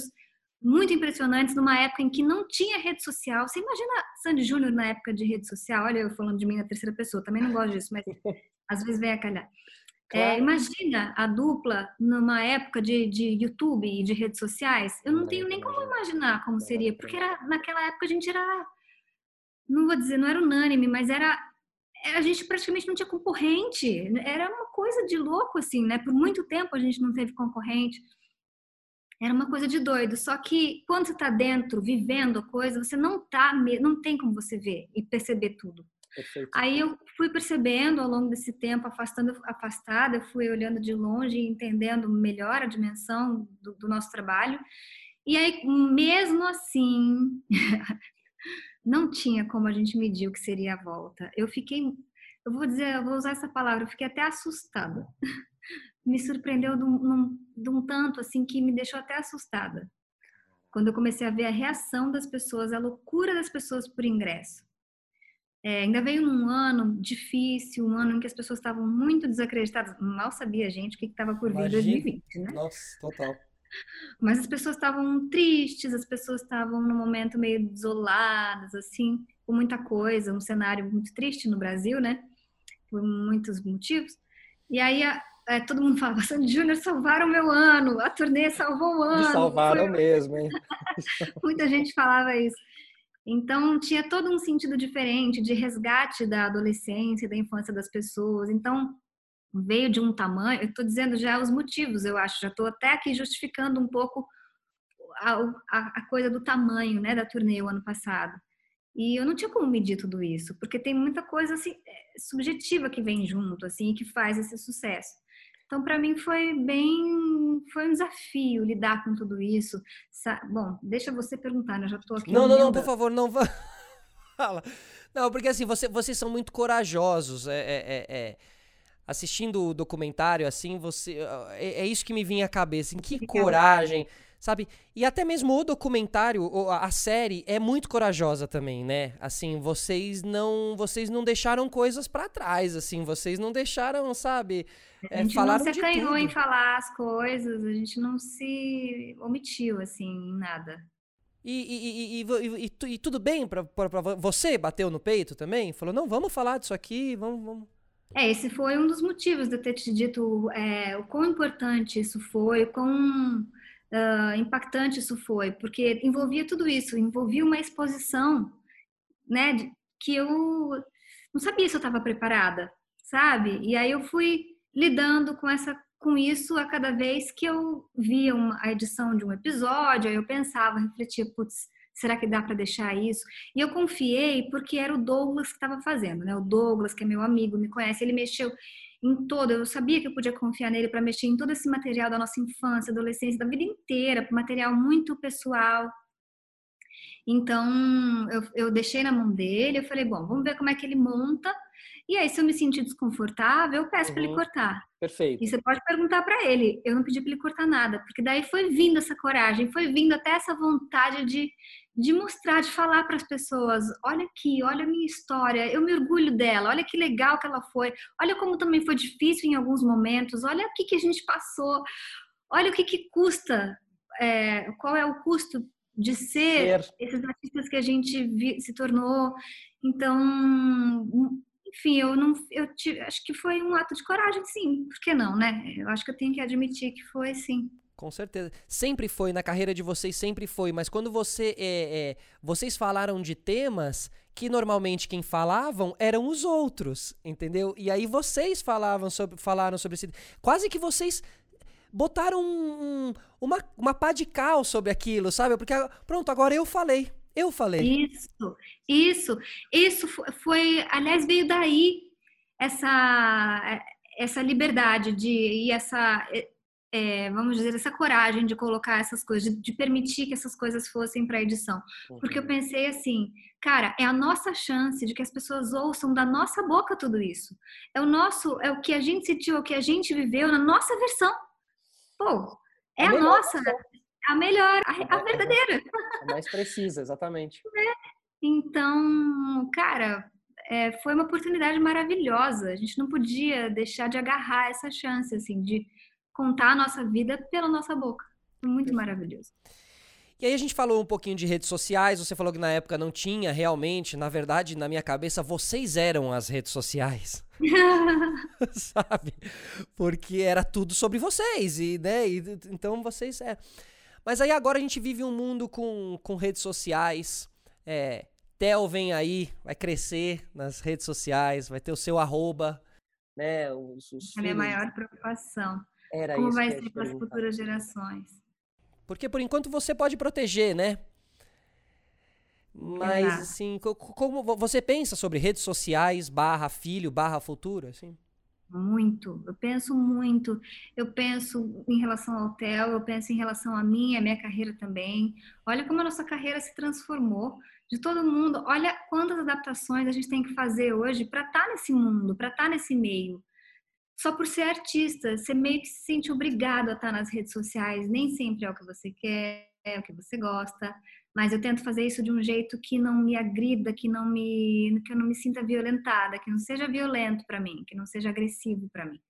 muito impressionantes numa época em que não tinha rede social. Você imagina Sandy Júnior na época de rede social? Olha, eu falando de mim na terceira pessoa, também não gosto disso, mas às vezes vem a calhar. É, Claro. imagina a dupla numa época de, de YouTube e de redes sociais. Eu não tenho nem como imaginar. como seria, porque era, naquela época a gente era, não vou dizer, não era unânime, mas era a gente praticamente não tinha concorrente. Era uma coisa de louco, assim, né? Por muito tempo a gente não teve concorrente. Era uma coisa de doido. Só que quando você tá dentro, vivendo a coisa, você não tá, não tem como você ver e perceber tudo. Perfeito. Aí eu fui percebendo ao longo desse tempo, afastando, afastada, eu fui olhando de longe e entendendo melhor a dimensão do, do nosso trabalho. E aí, mesmo assim, não tinha como a gente medir o que seria a volta. Eu fiquei, eu vou dizer, eu vou usar essa palavra, eu fiquei até assustada. Me surpreendeu de um, de um tanto assim que me deixou até assustada. Quando eu comecei a ver a reação das pessoas, a loucura das pessoas por ingresso. É, ainda veio num ano difícil, um ano em que as pessoas estavam muito desacreditadas. Mal sabia a gente o que estava por vir em Imagina. 2020, né? Nossa, total. Mas as pessoas estavam tristes, as pessoas estavam num momento meio desoladas, assim, com muita coisa, um cenário muito triste no Brasil, né? Por muitos motivos. E aí a- é, todo mundo falava, Sandy Júnior salvaram meu ano, a turnê salvou o ano. Me salvaram foi mesmo, hein? Muita gente falava isso. Então, tinha todo um sentido diferente de resgate da adolescência, da infância das pessoas. Então, veio de um tamanho. Eu estou dizendo já os motivos, eu acho. Já estou até aqui justificando um pouco a, a, a coisa do tamanho né, da turnê o ano passado. E eu não tinha como medir tudo isso, porque tem muita coisa assim, é, subjetiva que vem junto, assim, que faz esse sucesso. Então, para mim foi bem, foi um desafio lidar com tudo isso. Bom, deixa você perguntar, né? Eu já estou aqui. Não, não, não, por favor, não va- fala. Não, porque assim, você, vocês são muito corajosos. É, é- é- é. Assistindo o documentário, assim, você. É, é isso que me vinha à cabeça. Em que coragem, sabe? E até mesmo o documentário, a a série, é muito corajosa também, né? Assim, vocês não. Vocês não deixaram coisas pra trás, assim, vocês não deixaram, sabe? A É, gente não se acanhou em falar as coisas, a gente não se omitiu, assim, em nada. E, e, e, e, tu- tudo bem pra você? Bateu no peito também? Falou, não, vamos falar disso aqui, vamos, vamos. É, esse foi um dos motivos de eu ter te dito é, o quão importante isso foi, o quão ah, impactante isso foi, porque envolvia tudo isso, envolvia uma exposição, né, que eu não sabia se eu estava preparada, sabe? E aí eu fui lidando com essa com isso a cada vez que eu via uma, a edição de um episódio, aí eu pensava, refletia, putz, será que dá para deixar isso? E eu confiei porque era o Douglas que estava fazendo, né? O Douglas, que é meu amigo, me conhece, ele mexeu em todo, eu sabia que eu podia confiar nele para mexer em todo esse material da nossa infância, adolescência, da vida inteira, material muito pessoal. Então, eu, eu deixei na mão dele, eu falei, bom, vamos ver como é que ele monta. E aí, se eu me sentir desconfortável, eu peço para ele Uhum. cortar. Perfeito. E você pode perguntar para ele. Eu não pedi para ele cortar nada, porque daí foi vindo essa coragem, foi vindo até essa vontade de, de mostrar, de falar para as pessoas: olha aqui, olha a minha história, eu me orgulho dela, olha que legal que ela foi, olha como também foi difícil em alguns momentos, olha o que, que a gente passou, olha o que, que custa, é, qual é o custo de ser Ser. esses artistas que a gente se tornou. Então, enfim, eu não, eu tive, acho que foi um ato de coragem, sim. Por que não, né? Eu acho que eu tenho que admitir que foi, sim. Com certeza. Sempre foi, na carreira de vocês sempre foi, mas quando você. É, é, vocês falaram de temas que normalmente quem falavam eram os outros, entendeu? E aí vocês falavam sobre, falaram sobre esse. Quase que vocês botaram um- um- uma, uma pá de cal sobre aquilo, sabe? Porque ah, pronto, agora eu falei. Eu falei. Isso, isso, isso fo- foi, aliás, veio daí essa essa liberdade de e essa é, é, vamos dizer essa coragem de colocar essas coisas, de, de permitir que essas coisas fossem para edição, porque eu pensei assim, cara, é a nossa chance de que as pessoas ouçam da nossa boca tudo isso, é o nosso, é o que a gente sentiu, é o que a gente viveu na nossa versão, pô, é A a nossa, a melhor, a, a verdadeira. É mais precisa, exatamente. Então, cara, é, foi uma oportunidade maravilhosa. A gente não podia deixar de agarrar essa chance, assim, de contar a nossa vida pela nossa boca. Foi muito maravilhoso. E aí a gente falou um pouquinho de redes sociais, você falou que na época não tinha realmente, na verdade, na minha cabeça, vocês eram as redes sociais. sabe? Porque era tudo sobre vocês e, né, e, então vocês é. Mas aí agora a gente vive um mundo com, com redes sociais. É, Theo vem aí, vai crescer nas redes sociais, vai ter o seu arroba. Né? Os, os A minha maior preocupação. Era Como isso vai ser para as futuras gerações? Porque por enquanto você pode proteger, né? Mas Exato. assim, co- co- como vo- você pensa sobre redes sociais, barra filho, barra futuro, assim? Muito. Eu penso muito. Eu penso em relação ao Theo, eu penso em relação a mim, a minha carreira também. Olha como a nossa carreira se transformou de todo mundo. Olha quantas adaptações a gente tem que fazer hoje para estar nesse mundo, para estar nesse meio. Só por ser artista, você meio que se sente obrigado a estar nas redes sociais. Nem sempre é o que você quer, é o que você gosta. Mas eu tento fazer isso de um jeito que não me agrida, que não me, que eu não me sinta violentada, que não seja violento para mim, que não seja agressivo para mim.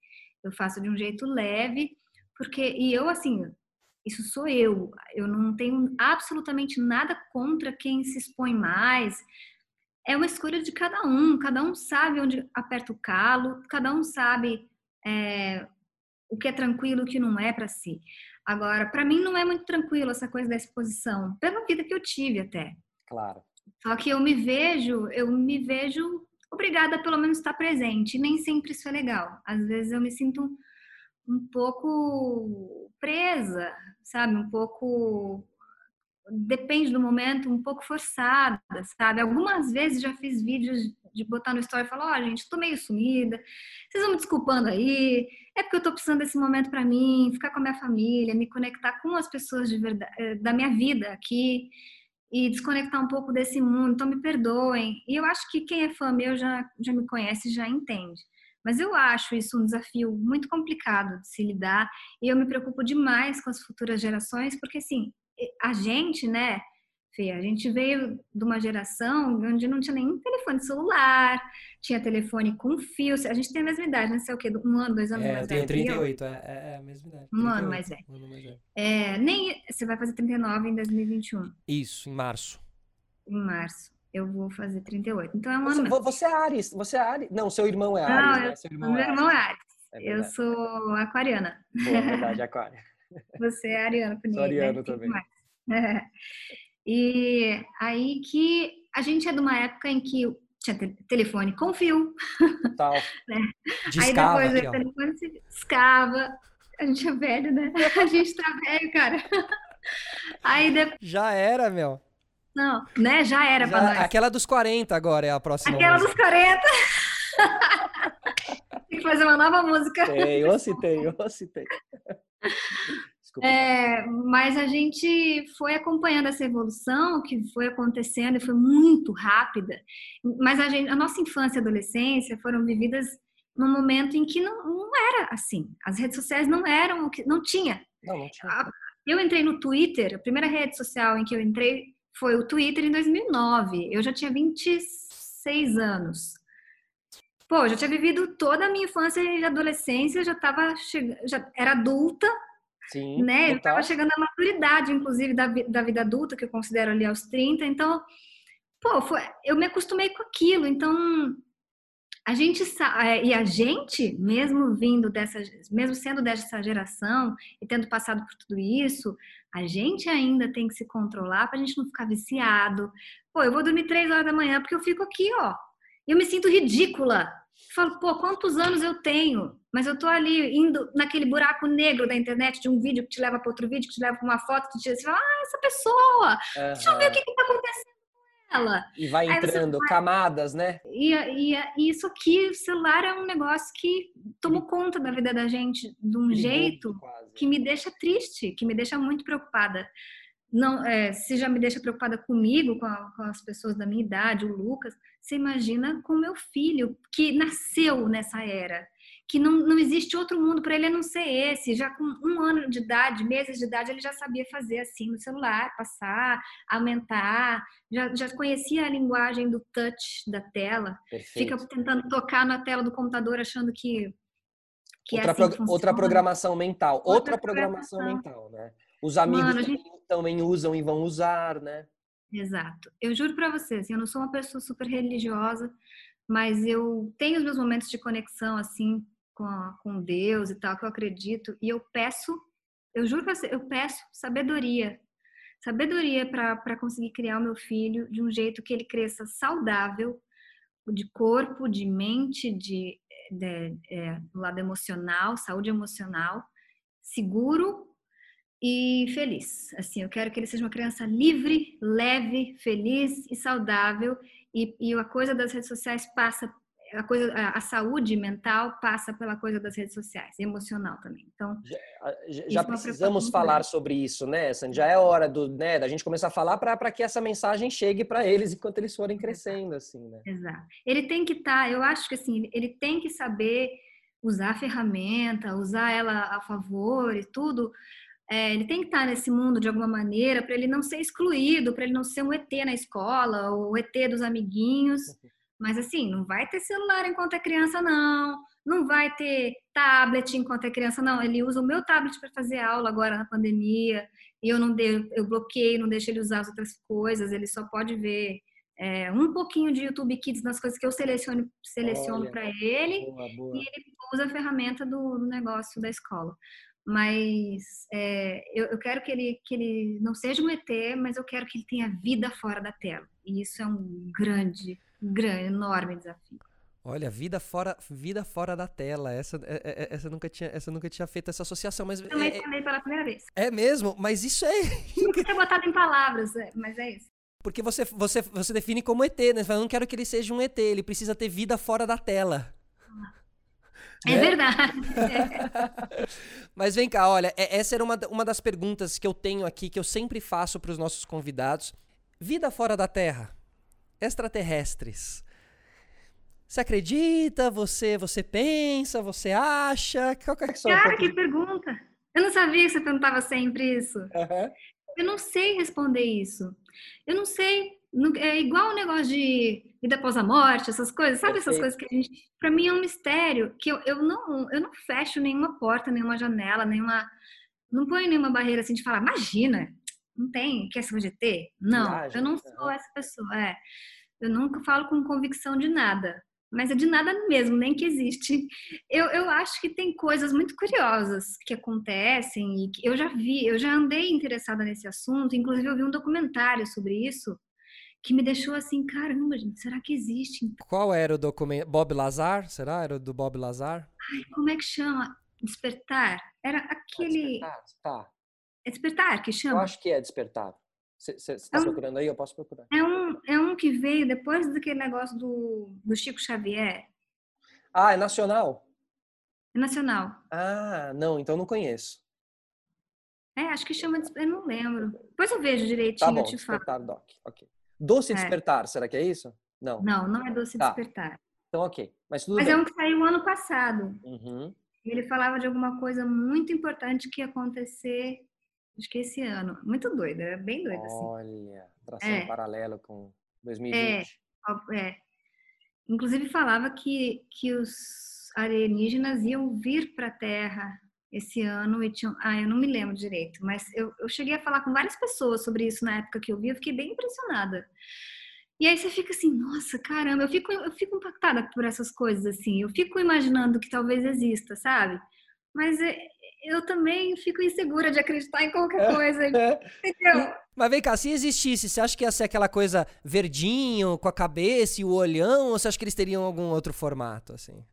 Eu faço de um jeito leve, porque e eu assim, isso sou eu. Eu não tenho absolutamente nada contra quem se expõe mais. É uma escolha de cada um. Cada um sabe onde aperta o calo. Cada um sabe é, o que é tranquilo, o que não é para si. Agora, para mim não é muito tranquilo essa coisa da exposição, pela vida que eu tive até. Claro. Só que eu me vejo, eu me vejo obrigada a pelo menos estar presente. E nem sempre isso é legal. Às vezes eu me sinto um, um pouco presa, sabe? Um pouco depende do momento, um pouco forçada, sabe? Algumas vezes já fiz vídeos de botar no story e falar, ó, oh, gente, tô meio sumida, vocês vão me desculpando aí, é porque eu tô precisando desse momento para mim, ficar com a minha família, me conectar com as pessoas de verdade, eh, da minha vida aqui e desconectar um pouco desse mundo, então me perdoem. E eu acho que quem é fã meu já, já me conhece, já entende. Mas eu acho isso um desafio muito complicado de se lidar e eu me preocupo demais com as futuras gerações, porque assim, a gente, né, Fê. A gente veio de uma geração onde não tinha nenhum telefone celular, tinha telefone com fio. A gente tem a mesma idade, né? Você é o quê? Um ano, dois anos É, mais eu tenho velho eu? 38, é, é, é a mesma idade. Um ano 38, mais velho. um ano mais velho. É, nem você vai fazer 39 em 2021, Isso, em março. em março. Eu vou fazer 38. Então é um Você, ano. vo- você é Ares, você é Ares. Não, seu irmão é Não, Ares, eu- né? Seu irmão meu é irmão é Ares. É Eu sou aquariana. É verdade, aquário. Você é ariano, Sou ariano também. É. E aí que a gente é de uma época em que tinha te- telefone com fio, Tal. Discava aí depois o telefone se discava. A gente é velho, né? A gente tá velho, cara. Aí depois, Já era, meu. não, né? Já era Já- pra nós. aquela dos 40 agora é a próxima Aquela música. dos 40. Tem que fazer uma nova música. Tem, eu citei, eu citei. Desculpa. É, mas a gente foi acompanhando essa evolução que foi acontecendo e foi muito rápida. Mas a, gente, a nossa infância e adolescência foram vividas num momento em que não, não era assim. As redes sociais não eram o que não tinha. Não, não tinha. A- Eu entrei no Twitter, a primeira rede social em que eu entrei foi o Twitter em 2009. Eu já tinha 26 anos. Pô, eu já tinha vivido toda a minha infância e adolescência, já estava já era adulta, Sim, né? Eu total. estava chegando à maturidade, inclusive, da, da vida adulta, que eu considero ali aos 30. Então, pô, foi- eu me acostumei com aquilo. Então, a gente é, e a gente, mesmo vindo dessa, mesmo sendo dessa geração e tendo passado por tudo isso, a gente ainda tem que se controlar para a gente não ficar viciado. Pô, eu vou dormir três horas da manhã porque eu fico aqui, ó. Eu me sinto ridícula. Falo, pô, quantos anos eu tenho? Mas eu tô ali indo naquele buraco negro da internet de um vídeo que te leva para outro vídeo, que te leva para uma foto, que te você fala, ah, essa pessoa, deixa eu ver o que, que tá acontecendo com ela. E vai entrando camadas, né? E, e, e isso aqui, o celular é um negócio que tomou conta da vida da gente de um jeito quase. que me deixa triste, que me deixa muito preocupada. Não, é, se já me deixa preocupada comigo, com, a- com as pessoas da minha idade, o Lucas, você imagina com o meu filho, que nasceu nessa era, que não, não existe outro mundo para ele a não ser esse. Já com um ano de idade, meses de idade, ele já sabia fazer assim no celular, passar, aumentar, já, já conhecia a linguagem do touch da tela, Perfeito. fica tentando tocar na tela do computador achando que, que outra, é assim que outra programação mental. Outra, Outra programação programação. mental, né? Os amigos Mano, a também, usam e vão usar, né? Exato. Eu juro pra você, assim, eu não sou uma pessoa super religiosa, mas eu tenho os meus momentos de conexão, assim, com, com Deus e tal, que eu acredito, e eu peço, eu juro pra você, eu peço sabedoria. Sabedoria para conseguir criar o meu filho de um jeito que ele cresça saudável, de corpo, de mente, de, de- é, do lado emocional, saúde emocional, seguro e feliz. Assim, eu quero que ele seja uma criança livre, leve, feliz e saudável. E, e a coisa das redes sociais passa, a coisa, a, a saúde mental passa pela coisa das redes sociais, emocional também. Então, Já, já é precisamos falar sobre isso, né, Sandy? Já é hora do, né, da gente começar a falar para que essa mensagem chegue para eles enquanto eles forem crescendo, assim, né? exato. Ele tem que estar, eu acho que assim, ele tem que saber usar a ferramenta, usar ela a favor e tudo. É, ele tem que estar nesse mundo de alguma maneira para ele não ser excluído, para ele não ser um ET na escola, ou o ET dos amiguinhos. Mas assim, não vai ter celular enquanto é criança, não. Não vai ter tablet enquanto é criança, não. Ele usa o meu tablet para fazer aula agora na pandemia. E eu não dei, eu bloqueio, não deixo ele usar as outras coisas. Ele só pode ver é, um pouquinho de YouTube Kids nas coisas que eu seleciono, seleciono para ele Boa, boa. e ele usa a ferramenta do, do negócio da escola. Mas é, eu, eu quero que ele, que ele não seja um ET, mas eu quero que ele tenha vida fora da tela. E isso é um grande, grande, enorme desafio. Olha, vida fora, vida fora da tela. Essa, é- é- é- essa, eu nunca tinha, essa eu nunca tinha feito essa associação, mas Também é, falei pela primeira vez. é mesmo. Mas isso é Nunca tinha botado em palavras, é, mas é isso. porque você, você, você define como ET, né? Você fala, Eu não quero que ele seja um ET. Ele precisa ter vida fora da tela. É Né? verdade. Mas vem cá, olha, é- essa era uma, uma das perguntas que eu tenho aqui, que eu sempre faço para os nossos convidados. Vida fora da Terra, extraterrestres. Você acredita? Você, você pensa? Você acha? Qual que é- um Cara, que pergunta. Eu não sabia que você perguntava sempre isso. Aham. eu não sei responder isso. Eu não sei. É igual o negócio de vida após a morte, essas coisas. Sabe essas coisas que a gente. Pra mim é um mistério que eu, eu, não, eu não fecho nenhuma porta, nenhuma janela, nenhuma. Não ponho nenhuma barreira assim de falar, imagina, não tem questão de ter? Não, Viagem, eu não sou essa pessoa. É. Eu nunca falo com convicção de nada. Mas é de nada mesmo, nem que existe. Eu, eu acho que tem coisas muito curiosas que acontecem e que eu já vi, eu já andei interessada nesse assunto, inclusive eu vi um documentário sobre isso que me deixou assim, caramba, gente, será que existe? Qual era o documento? Bob Lazar? Será? Era o do Bob Lazar? Ai, como é que chama? Despertar? Era aquele. Despertar? Tá. É despertar que Eu chama? acho que é despertar. Você está É um- procurando aí? Eu posso procurar. É um, é um que veio depois daquele negócio do, do Chico Xavier. Ah, é nacional? É nacional. Ah, não, então não conheço. É, acho que chama. des- Eu não lembro. Depois eu vejo Tá direitinho, bom, eu te falo. despertar doc. Ok. Doce É. despertar, será que é isso? Não. Não, não é Doce Tá. Despertar. Então, ok. Mas Mas bem. é um que saiu ano passado. Uhum. Ele falava de alguma coisa muito importante que ia acontecer, acho que esse ano. Muito doido, é bem doido, assim. Olha, traçando É. paralelo com 2020. Ó, É. Inclusive falava que, que os alienígenas iam vir para a Terra esse ano e tinham. Ah, eu não me lembro direito, mas eu, eu cheguei a falar com várias pessoas sobre isso na época que eu vi, eu fiquei bem impressionada. E aí você fica assim, nossa, caramba, eu fico, eu fico impactada por essas coisas, assim, eu fico imaginando que talvez exista, sabe? Mas é, eu também fico insegura de acreditar em qualquer coisa, entendeu? Mas vem cá, se existisse, você acha que ia ser aquela coisa verdinho, com a cabeça e o olhão, ou você acha que eles teriam algum outro formato, assim?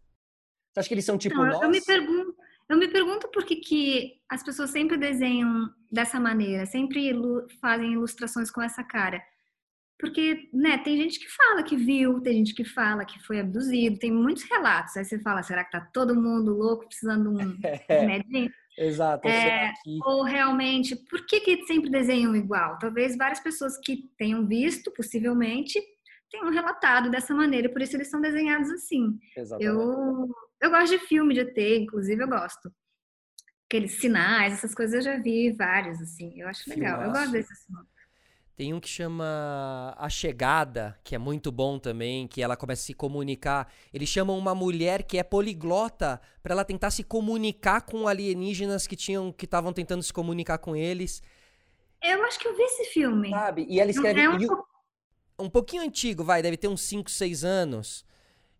Você acha que eles são tipo Não, nós? eu me pergunto, eu me pergunto por que, que as pessoas sempre desenham dessa maneira, sempre ilu- fazem ilustrações com essa cara. Porque, né, tem gente que fala que viu, tem gente que fala que foi abduzido, tem muitos relatos. Aí você fala, será que tá todo mundo louco precisando de um É, remedinho? Exato. É, que- Ou realmente, por que, que sempre desenham igual? Talvez várias pessoas que tenham visto, possivelmente, tenham relatado dessa maneira, por isso eles são desenhados assim. Exatamente. Eu, eu gosto de filme de ET, inclusive eu gosto. Aqueles sinais, essas coisas eu já vi vários, assim. Eu acho legal. Eu gosto desses filmes. Tem um que chama A Chegada, que é muito bom também, que ela começa a se comunicar. Eles chamam uma mulher que é poliglota pra ela tentar se comunicar com alienígenas que tinham que estavam tentando se comunicar com eles. Eu acho que eu vi esse filme. Sabe? E ela escreve. é um pouco- Um pouquinho antigo, vai, deve ter uns 5, 6 anos.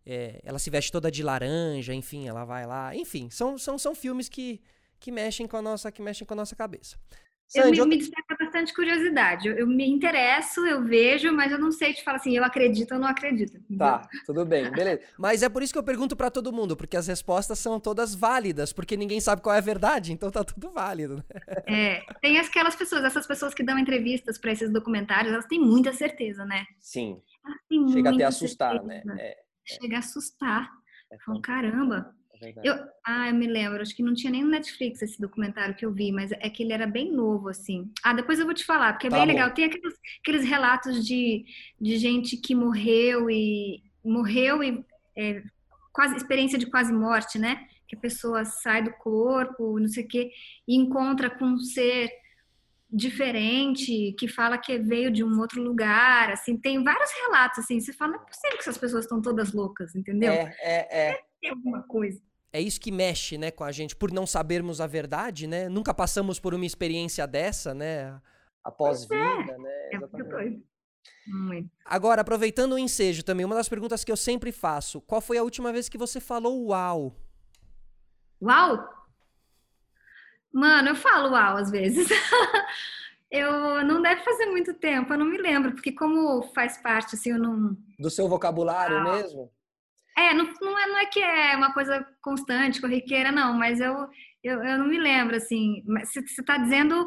É, ela se veste toda de laranja, enfim, ela vai lá. Enfim, são, são, são filmes que, que mexem com a nossa que mexem com a nossa cabeça. Eu Sandy, me, outra- me desperta bastante curiosidade. Eu, eu me interesso, eu vejo, mas eu não sei te falar assim, eu acredito ou não acredito. Tá, tudo bem, beleza. Mas é por isso que eu pergunto pra todo mundo, porque as respostas são todas válidas, porque ninguém sabe qual é a verdade, então tá tudo válido. né? É, tem aquelas pessoas, essas pessoas que dão entrevistas para esses documentários, elas têm muita certeza, né? Sim, chega até a assustar, né? certeza. É, Chega a assustar. é, caramba. É verdade. Eu, ah, eu me lembro, acho que não tinha nem no Netflix esse documentário que eu vi, mas é que ele era bem novo, assim. Ah, depois eu vou te falar, porque é Tá bem bom. legal. Tem aqueles, aqueles relatos de, de gente que morreu e morreu e é, quase experiência de quase morte, né? Que a pessoa sai do corpo, não sei o quê, e encontra com um ser diferente, que fala que veio de um outro lugar, assim, tem vários relatos, assim, você fala, não é possível que essas pessoas estão todas loucas, entendeu? É, é, é. Tem alguma coisa. É isso que mexe, né, com a gente, por não sabermos a verdade, né? Nunca passamos por uma experiência dessa, né? Após vida, né? É muito Exatamente. doido. Muito. Agora, aproveitando o ensejo também, uma das perguntas que eu sempre faço, qual foi a última vez que você falou uau? Uau! Mano, eu falo uau às vezes. eu não deve fazer muito tempo, eu não me lembro, porque como faz parte, assim, eu não. Do seu vocabulário Uau. mesmo? É, não, não é, não é que é uma coisa constante, corriqueira, não, mas eu, eu, eu não me lembro, assim. Mas Você está dizendo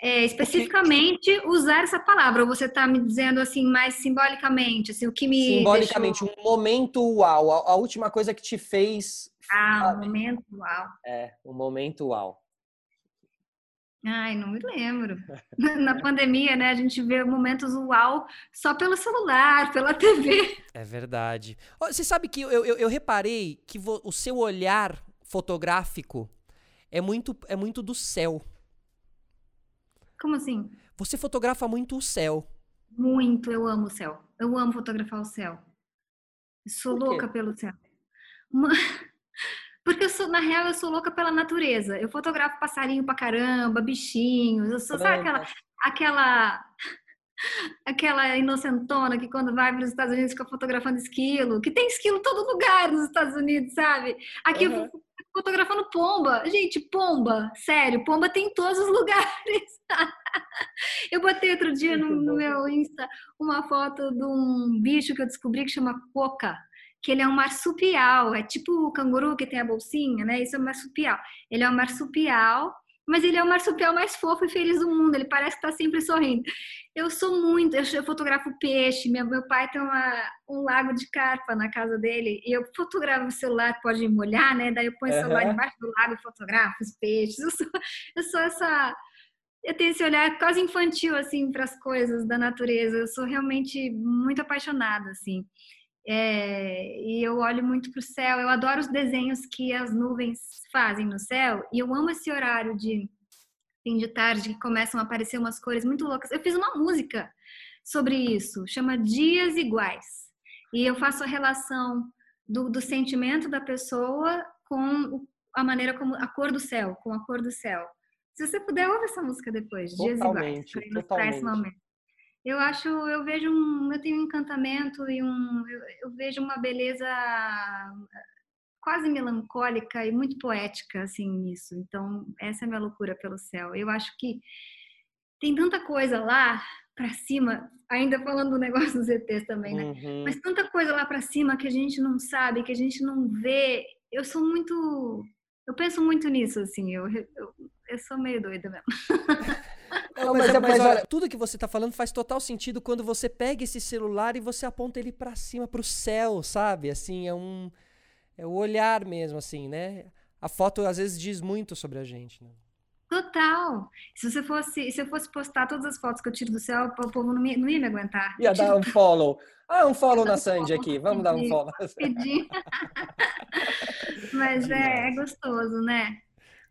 é, especificamente usar essa palavra, ou você está me dizendo, assim, mais simbolicamente, assim, o que me. Simbolicamente, deixou- um momento uau. A, a última coisa que te fez. Ah, um momento, uau. É, um momento uau. Ai, não me lembro. Na pandemia, né, a gente vê momentos uau só pelo celular, pela TV. É verdade. Você sabe que eu, eu, eu reparei que o seu olhar fotográfico é muito, é muito do céu. Como assim? Você fotografa muito o céu. Muito, eu amo o céu. Eu amo fotografar o céu. Sou louca pelo céu. Uma- Porque eu sou, na real, eu sou louca pela natureza. Eu fotografo passarinho pra caramba, bichinhos. Eu sou, sabe aquela, aquela aquela inocentona que quando vai para os Estados Unidos fica fotografando esquilo, que tem esquilo em todo lugar nos Estados Unidos, sabe? Aqui Aham. eu fico fotografando pomba. Gente, pomba, sério, pomba tem em todos os lugares. eu botei outro dia no, no meu Insta uma foto de um bicho que eu descobri que chama coca. Que ele é um marsupial, é tipo o canguru que tem a bolsinha, né? Isso é um marsupial. Ele é um marsupial, mas ele é o marsupial mais fofo e feliz do mundo. Ele parece que tá sempre sorrindo. Eu sou muito, eu, eu fotografo peixe. Meu, meu pai tem uma, um lago de carpa na casa dele e eu fotografo o celular, pode molhar, né? Daí eu ponho o celular embaixo do lago e fotografo os peixes. Eu sou, eu sou essa. Eu tenho esse olhar quase infantil assim para as coisas da natureza. Eu sou realmente muito apaixonada assim. É, e eu olho muito para o céu. Eu adoro os desenhos que as nuvens fazem no céu e eu amo esse horário de fim de tarde que começam a aparecer umas cores muito loucas. Eu fiz uma música sobre isso, chama Dias Iguais. E eu faço a relação do, do sentimento da pessoa com a maneira como a cor do céu, com a cor do céu. Se você puder, ouve essa música depois, Dias Iguais, Totalmente, para ilustrar esse momento. Eu acho, eu vejo um, eu tenho um encantamento e um, eu, eu vejo uma beleza quase melancólica e muito poética assim nisso. Então, essa é a minha loucura pelo céu. Eu acho que tem tanta coisa lá para cima, ainda falando do negócio dos ETs também, né? Uhum. Mas tanta coisa lá para cima que a gente não sabe, que a gente não vê. Eu sou muito, eu penso muito nisso assim. Eu, eu, eu sou meio doida mesmo. Não, mas mas, é- mas mas olha, tudo que você tá falando faz total sentido quando você pega esse celular e você aponta ele pra cima, pro céu, sabe? Assim, é um é o olhar mesmo assim, né? A foto às vezes diz muito sobre a gente, né? Total. Se você fosse, se eu fosse postar todas as fotos que eu tiro do céu, o povo não, me- não ia me aguentar. Ia dar um follow. Ah, um follow na Sandy aqui. Vamos dar um follow. pedir. Mas é, é gostoso, né?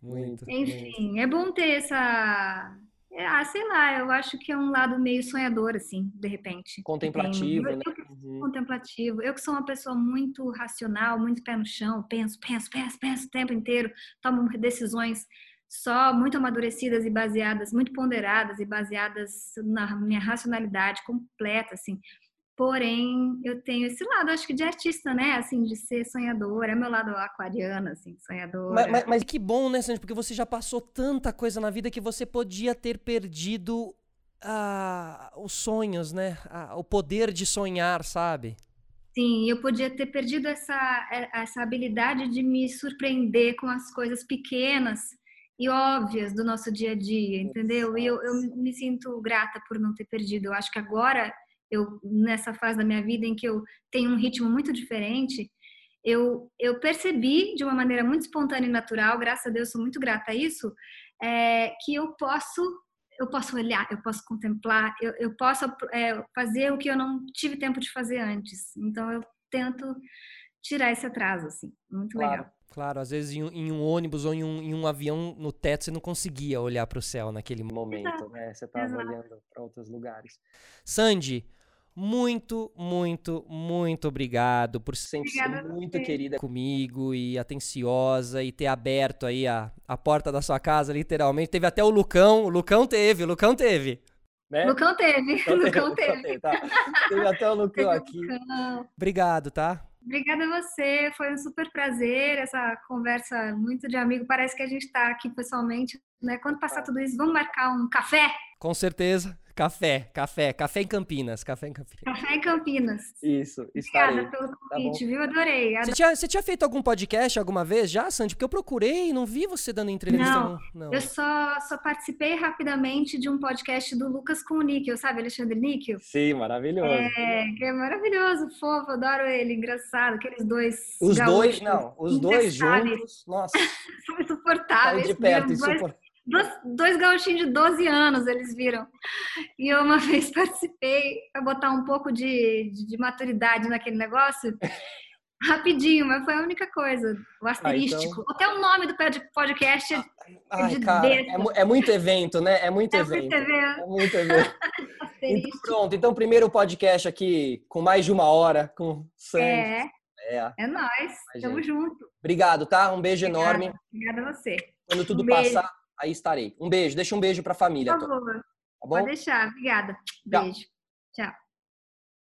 Muito. muito. Enfim, é bom ter essa. é, Ah, sei lá, eu acho que é um lado meio sonhador, assim, de repente. Contemplativo, tem. né? Eu, eu, Uhum. contemplativo. Eu que sou uma pessoa muito racional, muito pé no chão, penso, penso, penso, penso o tempo inteiro, tomo decisões só muito amadurecidas e baseadas, muito ponderadas e baseadas na minha racionalidade completa, assim. Porém, eu tenho esse lado, acho que de artista, né? Assim, de ser sonhadora, é meu lado aquariano, assim, sonhadora. Mas, mas- mas Que bom, né, Sandy? Porque você já passou tanta coisa na vida que você podia ter perdido ah, os sonhos, né? Ah, o poder de sonhar, sabe? Sim, eu podia ter perdido essa, essa habilidade de me surpreender com as coisas pequenas e óbvias do nosso dia a dia, entendeu? E eu, eu me sinto grata por não ter perdido. Eu acho que agora, eu nessa fase da minha vida em que eu tenho um ritmo muito diferente, eu, eu percebi de uma maneira muito espontânea e natural, graças a Deus, sou muito grata a isso, é, que eu posso eu posso olhar, eu posso contemplar, eu, eu posso é, fazer o que eu não tive tempo de fazer antes. Então eu tento tirar esse atraso, assim. Muito Claro. legal. Claro, às vezes em, um- em um ônibus ou em um, em um avião no teto você não conseguia olhar pro céu naquele momento. né? Você tava Exato. olhando para outros lugares. Sandy, muito, muito, muito obrigado por ser Sempre Obrigada ser muito você. querida. comigo e atenciosa e ter aberto aí a, a porta da sua casa, literalmente. Teve até o Lucão, o Lucão teve, o Lucão teve. Né? Lucão teve, Então Lucão teve, teve. tá. Teve até o Lucão Teve o aqui. Lucão. Obrigado, tá? Obrigada a você, foi um super prazer essa conversa muito de amigo. Parece que a gente está aqui pessoalmente, né? Quando passar tudo isso, vamos marcar um café? Com certeza. Café, café, café em Campinas, café em Campinas. Café em Campinas. Isso, estarei. Obrigada pelo bom. convite, viu? Adorei. Você tinha, você tinha feito algum podcast alguma vez já, Sandy? Porque eu procurei e não vi você dando entrevista. Não, não. Eu só, só participei rapidamente de um podcast do Lucas com o Níquel, sabe? Alexandre Níquel. Sim, maravilhoso. É, que é maravilhoso, fofo, adoro ele, engraçado, aqueles dois. Os gaúchos dois, não, os dois juntos, nossa, São sai insuportáveis. de perto, insuportável. Dois, dois gauchinhos de 12 anos, eles viram. E eu uma vez participei para botar um pouco de, de, de maturidade naquele negócio. Rapidinho, mas foi a única coisa. O asterístico. Até o nome do pod- podcast é Ai, de cara, é, é muito evento, né? É muito é evento. ver, É muito evento. Então, pronto. Então, primeiro podcast aqui com mais de uma hora com. É, É. é nóis. Tamo junto. Obrigado, tá? Um beijo Obrigada. enorme. Obrigada a você. Quando tudo Um passar, aí estarei. Um beijo. Deixa um beijo pra família, Por favor. tá bom? Pode deixar. Obrigada. Tchau. Beijo. Tchau.